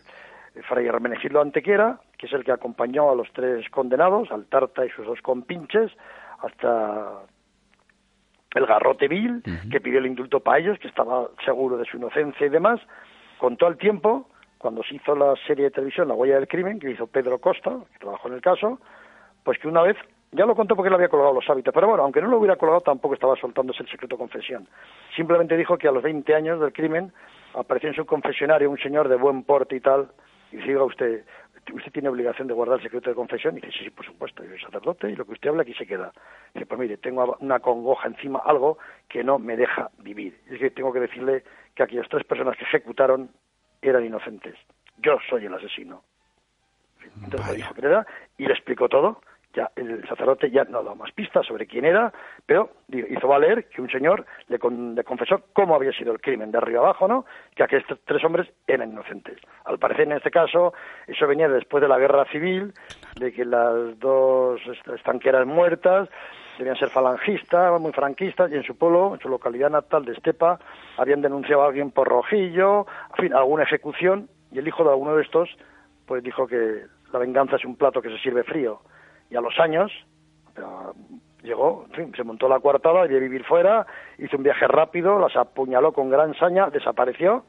fray Hermenegildo Antequera, que es el que acompañó a los tres condenados, al Tarta y sus dos compinches, hasta el garrote vil, que pidió el indulto para ellos, que estaba seguro de su inocencia y demás, contó al tiempo, cuando se hizo la serie de televisión La huella del crimen, que hizo Pedro Costa, que trabajó en el caso, pues que una vez, ya lo contó porque le había colgado los hábitos, pero bueno, aunque no lo hubiera colgado, tampoco estaba soltándose el secreto de confesión. Simplemente dijo que a los 20 años del crimen apareció en su confesionario un señor de buen porte y tal, y dice, "Oiga, usted, usted tiene obligación de guardar el secreto de confesión, y dice, sí, sí, por supuesto, yo soy sacerdote, y lo que usted habla aquí se queda. Dice, pues mire, tengo una congoja encima, algo que no me deja vivir. Y es que tengo que decirle que aquellas tres personas que ejecutaron eran inocentes. Yo soy el asesino. Entonces le dijo que era y le explicó todo. El sacerdote ya no daba más pistas sobre quién era, pero hizo valer que un señor le, con- le confesó cómo había sido el crimen de arriba abajo, ¿no? Que aquellos tres- hombres eran inocentes. Al parecer, en este caso, eso venía después de la guerra civil, de que las dos est- estanqueras muertas debían ser falangistas, muy franquistas, y en su pueblo, en su localidad natal de Estepa, habían denunciado a alguien por rojillo, en fin, alguna ejecución, y el hijo de alguno de estos, pues dijo que la venganza es un plato que se sirve frío. Y a los años, pero llegó, en fin, se montó la coartada, de vivir fuera, hizo un viaje rápido, las apuñaló con gran saña, desapareció,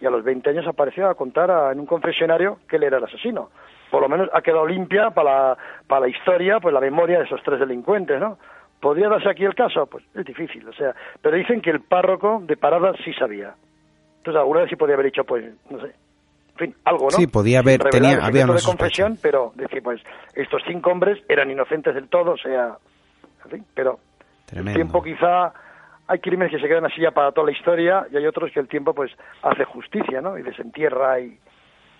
y a los 20 años apareció a contar a- en un confesionario que él era el asesino. Por lo menos ha quedado limpia para la, para la historia, pues la memoria de esos tres delincuentes, ¿no? ¿Podría darse aquí el caso? Pues es difícil, o sea, pero dicen que el párroco de Parada sí sabía. Entonces alguna vez sí podría haber dicho, pues, no sé, fin, algo, ¿no? Sí, podía haber- tenía- el había una de confesión, pero decir, pues, estos cinco hombres eran inocentes del todo, o sea, en fin, pero el Tremendo. tiempo quizá hay crímenes que se quedan así ya para toda la historia y hay otros que el tiempo pues hace justicia, ¿no? Y desentierra y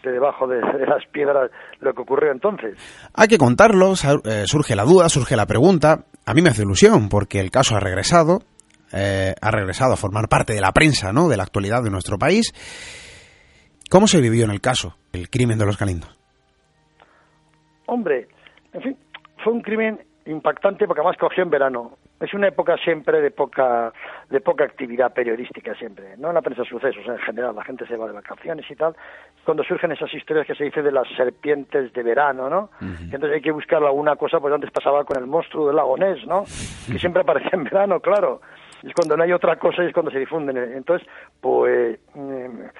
de debajo de, de las piedras lo que ocurrió entonces. Hay que contarlo, eh, surge la duda, surge la pregunta. A mí me hace ilusión porque el caso ha regresado, eh, ha regresado a formar parte de la prensa, ¿no? De la actualidad de nuestro país. ¿Cómo se vivió en el caso, el crimen de los Galindos? Hombre, en fin, fue un crimen impactante porque además cogió en verano. es una época siempre de poca de poca actividad periodística siempre, no en la prensa sucesos en general, la gente se va de vacaciones y tal, cuando surgen esas historias que se dice de las serpientes de verano, ¿no? Entonces hay que buscar alguna cosa, pues antes pasaba con el monstruo del lago Ness, ¿no? Que siempre aparecía en verano, claro. Es cuando no hay otra cosa y es cuando se difunden. Entonces, pues eh,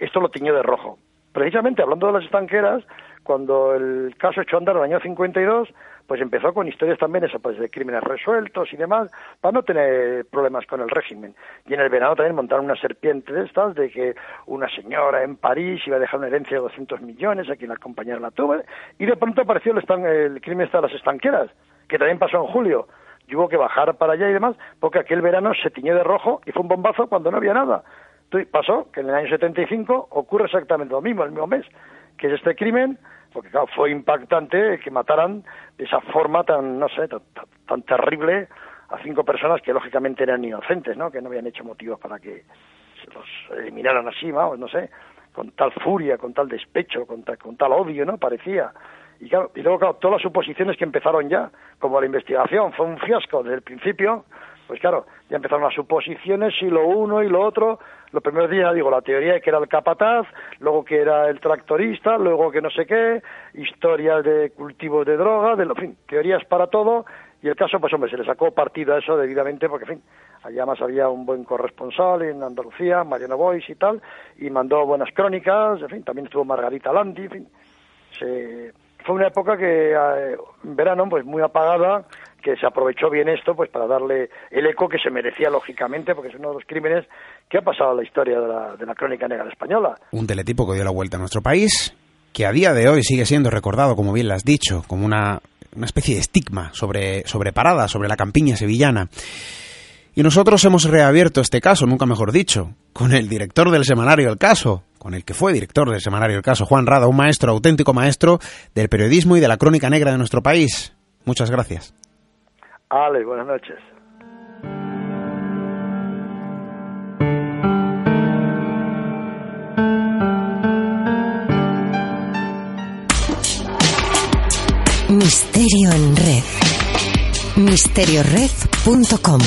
esto lo tiñó de rojo. Precisamente hablando de las estanqueras, cuando el caso echó a andar en el año 52, pues empezó con historias también pues de crímenes resueltos y demás, para no tener problemas con el régimen. Y en el verano también montaron una serpiente de estas, de que una señora en París iba a dejar una herencia de 200 millones, a quien la compañera la tuvo, y de pronto apareció el, el crimen de las estanqueras, que también pasó en julio. Y hubo que bajar para allá y demás, porque aquel verano se tiñó de rojo y fue un bombazo cuando no había nada. Pasó que en el año 75 ocurre exactamente lo mismo, el mismo mes, que es este crimen, porque claro, fue impactante que mataran de esa forma tan, no sé, tan, terrible a cinco personas que lógicamente eran inocentes, ¿no? Que no habían hecho motivos para que se los eliminaran así, vamos, no sé, con tal furia, con tal despecho, con tal, con tal odio, ¿no? Parecía. Y, claro, y luego, claro, todas las suposiciones que empezaron ya, como la investigación fue un fiasco desde el principio, pues claro, ya empezaron las suposiciones y lo uno y lo otro. Los primeros días, digo, la teoría de que era el capataz, luego que era el tractorista, luego que no sé qué, historias de cultivos de droga, de, en fin, teorías para todo. Y el caso, pues hombre, se le sacó partido a eso debidamente porque, en fin, allá más había un buen corresponsal en Andalucía, Mariano Bois y tal, y mandó buenas crónicas, en fin, también estuvo Margarita Landi, en fin. fue una época que eh, en verano, pues muy apagada, que se aprovechó bien esto pues para darle el eco que se merecía lógicamente porque es uno de los crímenes que ha pasado en la historia de la, de la crónica negra española. Un teletipo que dio la vuelta a nuestro país, que a día de hoy sigue siendo recordado, como bien lo has dicho, como una, una especie de estigma sobre, sobre Parada, sobre la campiña sevillana. Y nosotros hemos reabierto este caso, nunca mejor dicho, con el director del semanario El Caso, con el que fue director del semanario El Caso, Juan Rada, un maestro, auténtico maestro del periodismo y de la crónica negra de nuestro país. Muchas gracias. Ale, buenas noches. Misterio en red. Misteriored.com.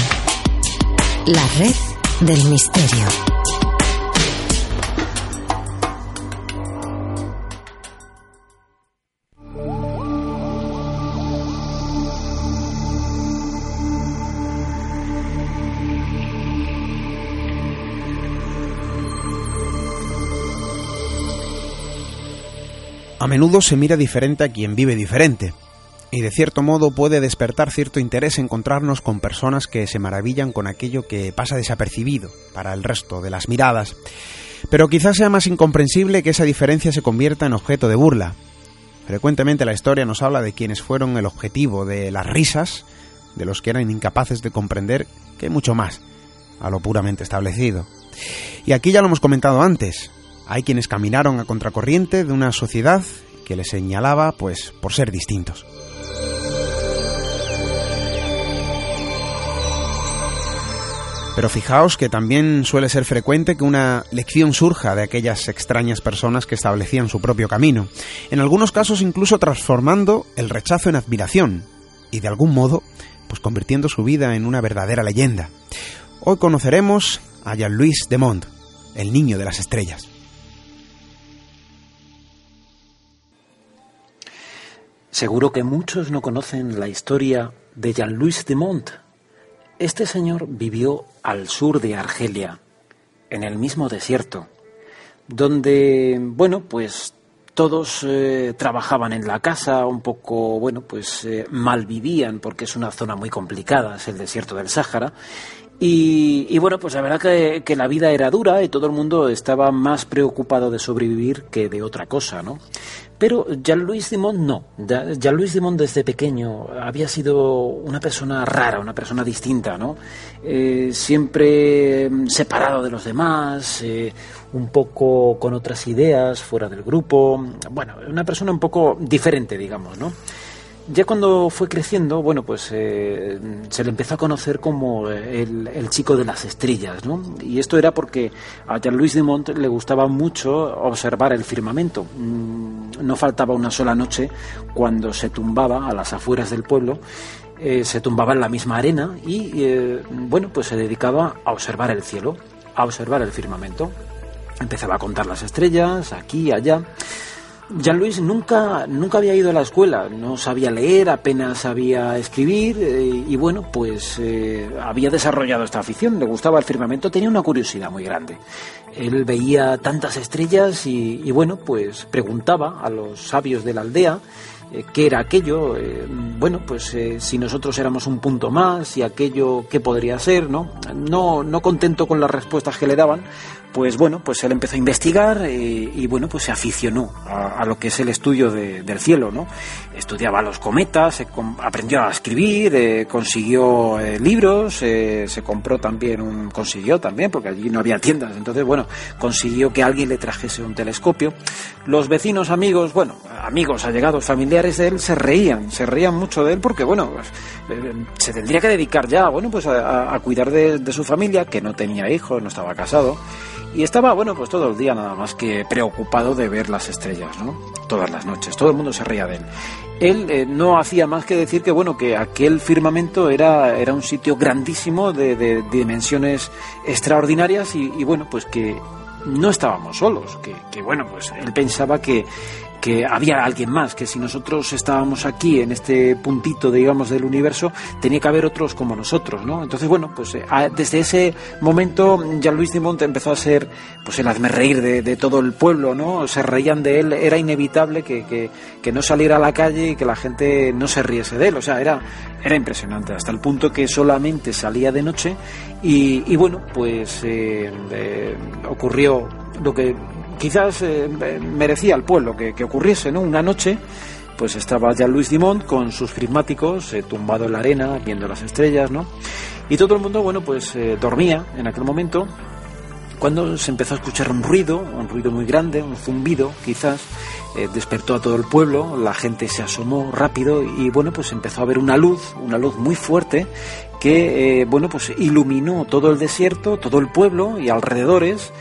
La red del misterio. A menudo se mira diferente a quien vive diferente, y de cierto modo puede despertar cierto interés encontrarnos con personas que se maravillan con aquello que pasa desapercibido para el resto de las miradas. Pero quizás sea más incomprensible que esa diferencia se convierta en objeto de burla. Frecuentemente la historia nos habla de quienes fueron el objetivo de las risas, de los que eran incapaces de comprender que mucho más a lo puramente establecido. Y aquí ya lo hemos comentado antes, hay quienes caminaron a contracorriente de una sociedad que les señalaba pues por ser distintos. Pero fijaos que también suele ser frecuente que una lección surja de aquellas extrañas personas que establecían su propio camino, en algunos casos incluso transformando el rechazo en admiración y de algún modo pues convirtiendo su vida en una verdadera leyenda. Hoy conoceremos a Jean-Louis Demont, el niño de las estrellas. Seguro que muchos no conocen la historia de Jean-Louis de Mont. Este señor vivió al sur de Argelia, en el mismo desierto, donde, bueno, pues todos eh, trabajaban en la casa, un poco, bueno, pues eh, mal vivían porque es una zona muy complicada, es el desierto del Sáhara. Y, bueno, pues la verdad que, que, la vida era dura y todo el mundo estaba más preocupado de sobrevivir que de otra cosa, ¿no? Pero Jean-Louis Dimond no. Jean-Louis Dimond desde pequeño había sido una persona rara, una persona distinta, ¿no? Eh, siempre mm, separado de los demás, eh, un poco con otras ideas, fuera del grupo. Bueno, una persona un poco diferente, digamos, ¿no? Ya cuando fue creciendo, bueno, pues eh, se le empezó a conocer como el, chico de las estrellas, ¿no? Y esto era porque a Jean-Louis de Mont le gustaba mucho observar el firmamento. Mm, no faltaba una sola noche cuando se tumbaba a las afueras del pueblo eh, se tumbaba en la misma arena y, eh, bueno, pues se dedicaba a observar el cielo, a observar el firmamento. Empezaba a contar las estrellas, aquí, allá. Jean-Louis nunca, nunca había ido a la escuela, no sabía leer, apenas sabía escribir eh, y bueno, pues eh, había desarrollado esta afición, le gustaba el firmamento, tenía una curiosidad muy grande. Él veía tantas estrellas y bueno, pues preguntaba a los sabios de la aldea eh, qué era aquello, eh, bueno, pues eh, si nosotros éramos un punto más y aquello qué podría ser, ¿no? No, no contento con las respuestas que le daban, pues bueno, pues él empezó a investigar eh, y bueno, pues se aficionó a, a lo que es el estudio de- del cielo, ¿no? Estudiaba los cometas, aprendió a escribir, eh, consiguió libros, se compró también un, consiguió también, porque allí no había tiendas, entonces bueno, consiguió que alguien le trajese un telescopio. Los vecinos, amigos, bueno, amigos, allegados, familiares de él se reían, se reían mucho de él porque bueno, pues, eh, se tendría que dedicar ya, bueno, pues a, cuidar de, su familia, que no tenía hijos, no estaba casado. Y estaba, bueno, pues todo el día nada más que preocupado de ver las estrellas, ¿no? Todas las noches, todo el mundo se reía de él. Él eh, no hacía más que decir que, bueno, que aquel firmamento era, era un sitio grandísimo de, dimensiones extraordinarias y, bueno, pues que no estábamos solos, que, bueno, pues él pensaba que, que había alguien más, que si nosotros estábamos aquí en este puntito, digamos, del universo, tenía que haber otros como nosotros, ¿no? Entonces, bueno, pues eh, desde ese momento Jean-Louis Dumont empezó a ser, pues el hazme reír de, de todo el pueblo, ¿no? Se reían de él, era inevitable que, que, que no saliera a la calle y que la gente no se riese de él, o sea, era, era impresionante, hasta el punto que solamente salía de noche y, y bueno, pues eh, eh, ocurrió lo que quizás eh, merecía al pueblo que, ocurriese, ¿no? Una noche, pues estaba ya Luis Dimont con sus prismáticos, eh, tumbado en la arena, viendo las estrellas, ¿no? Y todo el mundo, bueno, pues eh, dormía en aquel momento, cuando se empezó a escuchar un ruido, un ruido muy grande, un zumbido, quizás, despertó a todo el pueblo, la gente se asomó rápido y bueno, pues empezó a ver una luz, una luz muy fuerte que, eh, bueno, pues iluminó todo el desierto, todo el pueblo y alrededores.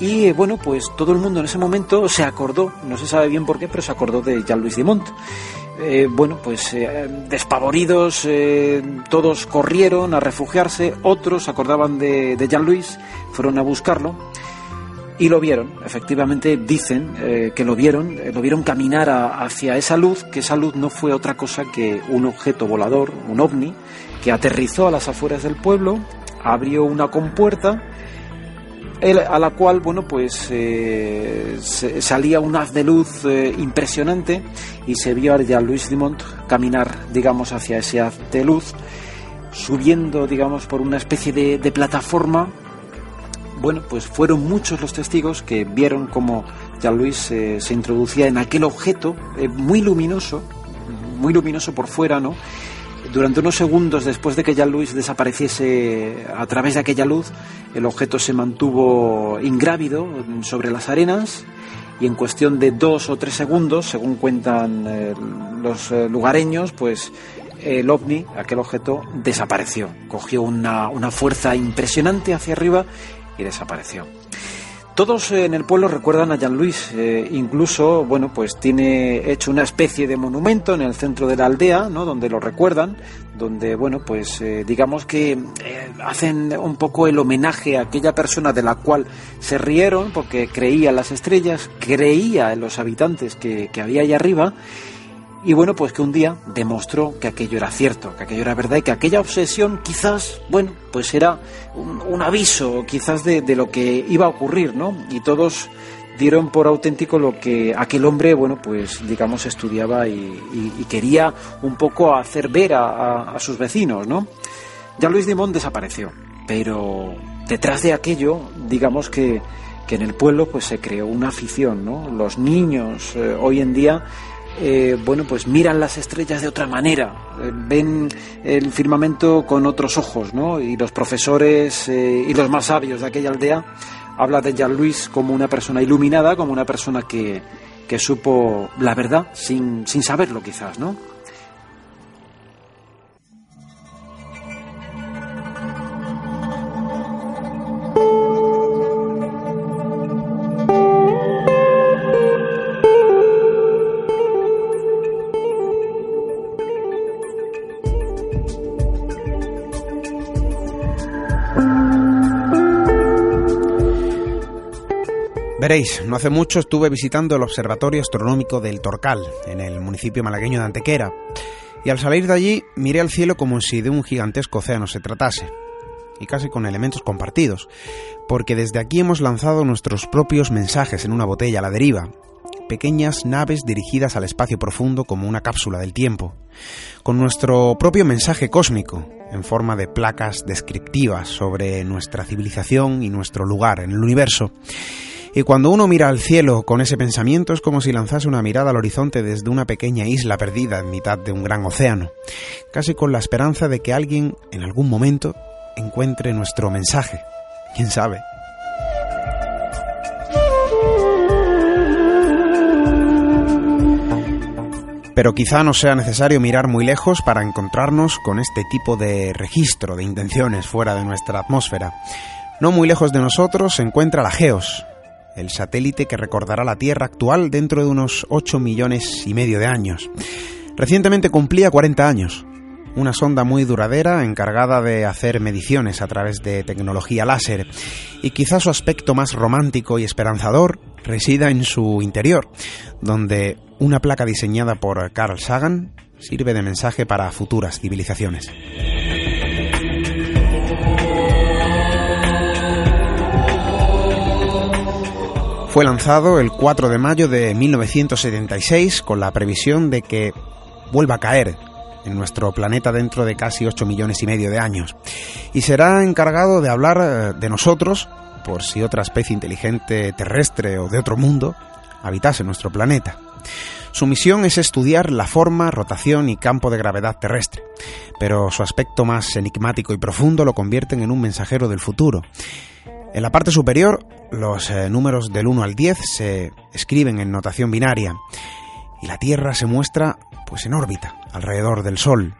Y eh, bueno, pues todo el mundo en ese momento se acordó, no se sabe bien por qué, pero se acordó de Jean-Louis Dimont. Eh, bueno, pues eh, despavoridos, todos corrieron a refugiarse, otros acordaban de, de Jean-Louis, fueron a buscarlo y lo vieron. Efectivamente dicen que lo vieron, lo vieron caminar hacia esa luz, que esa luz no fue otra cosa que un objeto volador, un ovni, aterrizó a las afueras del pueblo, abrió una compuerta a la cual, bueno, pues eh, salía un haz de luz eh, impresionante y se vio a Jean-Louis Dumont caminar, digamos, hacia ese haz de luz, subiendo, digamos, por una especie de, de plataforma. Bueno, pues fueron muchos los testigos que vieron cómo Jean-Louis eh, se introducía en aquel objeto muy luminoso, muy luminoso por fuera, ¿no? Durante unos segundos después de que Jean-Louis desapareciese a través de aquella luz, el objeto se mantuvo ingrávido sobre las arenas y en cuestión de dos o tres segundos, según cuentan eh, los eh, lugareños, pues el ovni, aquel objeto, desapareció. Cogió una, una fuerza impresionante hacia arriba y desapareció. Todos eh, en el pueblo recuerdan a Jean-Louis, eh, incluso, bueno, pues tiene hecho una especie de monumento en el centro de la aldea, ¿no? Donde lo recuerdan, donde, bueno, pues eh, digamos que hacen un poco el homenaje a aquella persona de la cual se rieron porque creía en las estrellas, creía en los habitantes que, que había allá arriba y bueno, pues que un día demostró que aquello era cierto, que aquello era verdad y que aquella obsesión quizás, bueno, pues era un, aviso quizás de, de lo que iba a ocurrir, ¿no? Y todos dieron por auténtico lo que aquel hombre, bueno, pues digamos estudiaba y, quería un poco hacer ver a, a- a sus vecinos, ¿no? Ya Luis Dimont desapareció, pero detrás de aquello, digamos que, que en el pueblo pues se creó una afición, ¿no? Los niños eh, hoy en día eh, bueno, pues miran las estrellas de otra manera, eh, ven el firmamento con otros ojos, ¿no? Y los profesores eh, y los más sabios de aquella aldea hablan de Jean-Louis como una persona iluminada, como una persona que, que supo la verdad sin, sin saberlo quizás, ¿no? No hace mucho estuve visitando el Observatorio Astronómico del Torcal, en el municipio malagueño de Antequera, y al salir de allí miré al cielo como si de un gigantesco océano se tratase, y casi con elementos compartidos, porque desde aquí hemos lanzado nuestros propios mensajes en una botella a la deriva, pequeñas naves dirigidas al espacio profundo como una cápsula del tiempo, con nuestro propio mensaje cósmico, en forma de placas descriptivas sobre nuestra civilización y nuestro lugar en el universo. Y cuando uno mira al cielo con ese pensamiento es como si lanzase una mirada al horizonte desde una pequeña isla perdida en mitad de un gran océano, casi con la esperanza de que alguien en algún momento encuentre nuestro mensaje. ¿Quién sabe? Pero quizá no sea necesario mirar muy lejos para encontrarnos con este tipo de registro de intenciones fuera de nuestra atmósfera. No muy lejos de nosotros se encuentra la Geos, el satélite que recordará la Tierra actual dentro de unos 8 millones y medio de años. Recientemente cumplía 40 años. Una sonda muy duradera encargada de hacer mediciones a través de tecnología láser y quizá su aspecto más romántico y esperanzador resida en su interior, donde una placa diseñada por Carl Sagan sirve de mensaje para futuras civilizaciones. Fue lanzado el 4 de mayo de 1976 con la previsión de que vuelva a caer en nuestro planeta dentro de casi 8 millones y medio de años. Y será encargado de hablar eh, de nosotros por si otra especie inteligente terrestre o de otro mundo habitase nuestro planeta. Su misión es estudiar la forma, rotación y campo de gravedad terrestre, pero su aspecto más enigmático y profundo lo convierten en un mensajero del futuro. En la parte superior, los eh, números del 1 al 10 se escriben en notación binaria y la Tierra se muestra pues en órbita alrededor del Sol.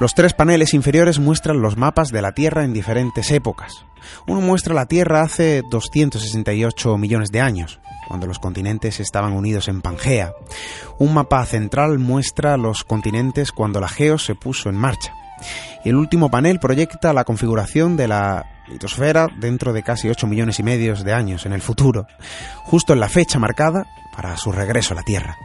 Los tres paneles inferiores muestran los mapas de la Tierra en diferentes épocas. Uno muestra la Tierra hace 268 millones de años, cuando los continentes estaban unidos en Pangea. Un mapa central muestra los continentes cuando la Geo se puso en marcha. Y el último panel proyecta la configuración de la litosfera dentro de casi 8 millones y medio de años en el futuro, justo en la fecha marcada para su regreso a la Tierra.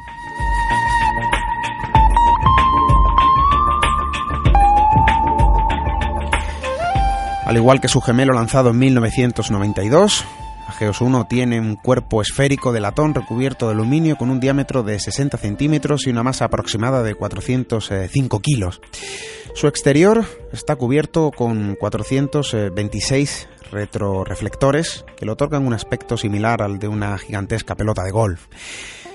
Al igual que su gemelo lanzado en 1992, Geos 1 tiene un cuerpo esférico de latón recubierto de aluminio con un diámetro de 60 centímetros y una masa aproximada de 405 kilos. Su exterior está cubierto con 426 retroreflectores que le otorgan un aspecto similar al de una gigantesca pelota de golf.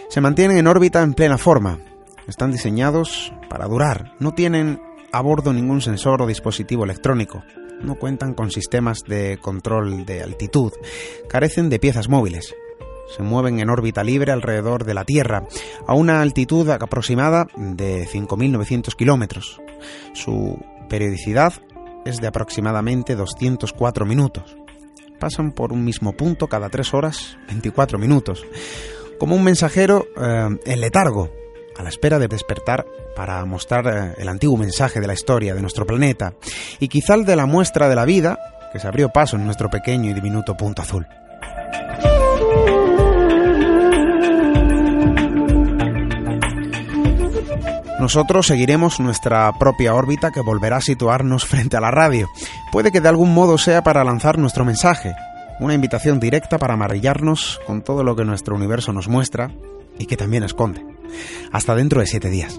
Se mantienen en órbita en plena forma. Están diseñados para durar. No tienen a bordo ningún sensor o dispositivo electrónico no cuentan con sistemas de control de altitud, carecen de piezas móviles. Se mueven en órbita libre alrededor de la Tierra, a una altitud aproximada de 5.900 kilómetros. Su periodicidad es de aproximadamente 204 minutos. Pasan por un mismo punto cada 3 horas 24 minutos, como un mensajero eh, en letargo, a la espera de despertar para mostrar eh, el antiguo mensaje de la historia de nuestro planeta y quizá el de la muestra de la vida que se abrió paso en nuestro pequeño y diminuto punto azul. Nosotros seguiremos nuestra propia órbita que volverá a situarnos frente a la radio. Puede que de algún modo sea para lanzar nuestro mensaje, una invitación directa para amarillarnos con todo lo que nuestro universo nos muestra y que también esconde. Hasta dentro de siete días.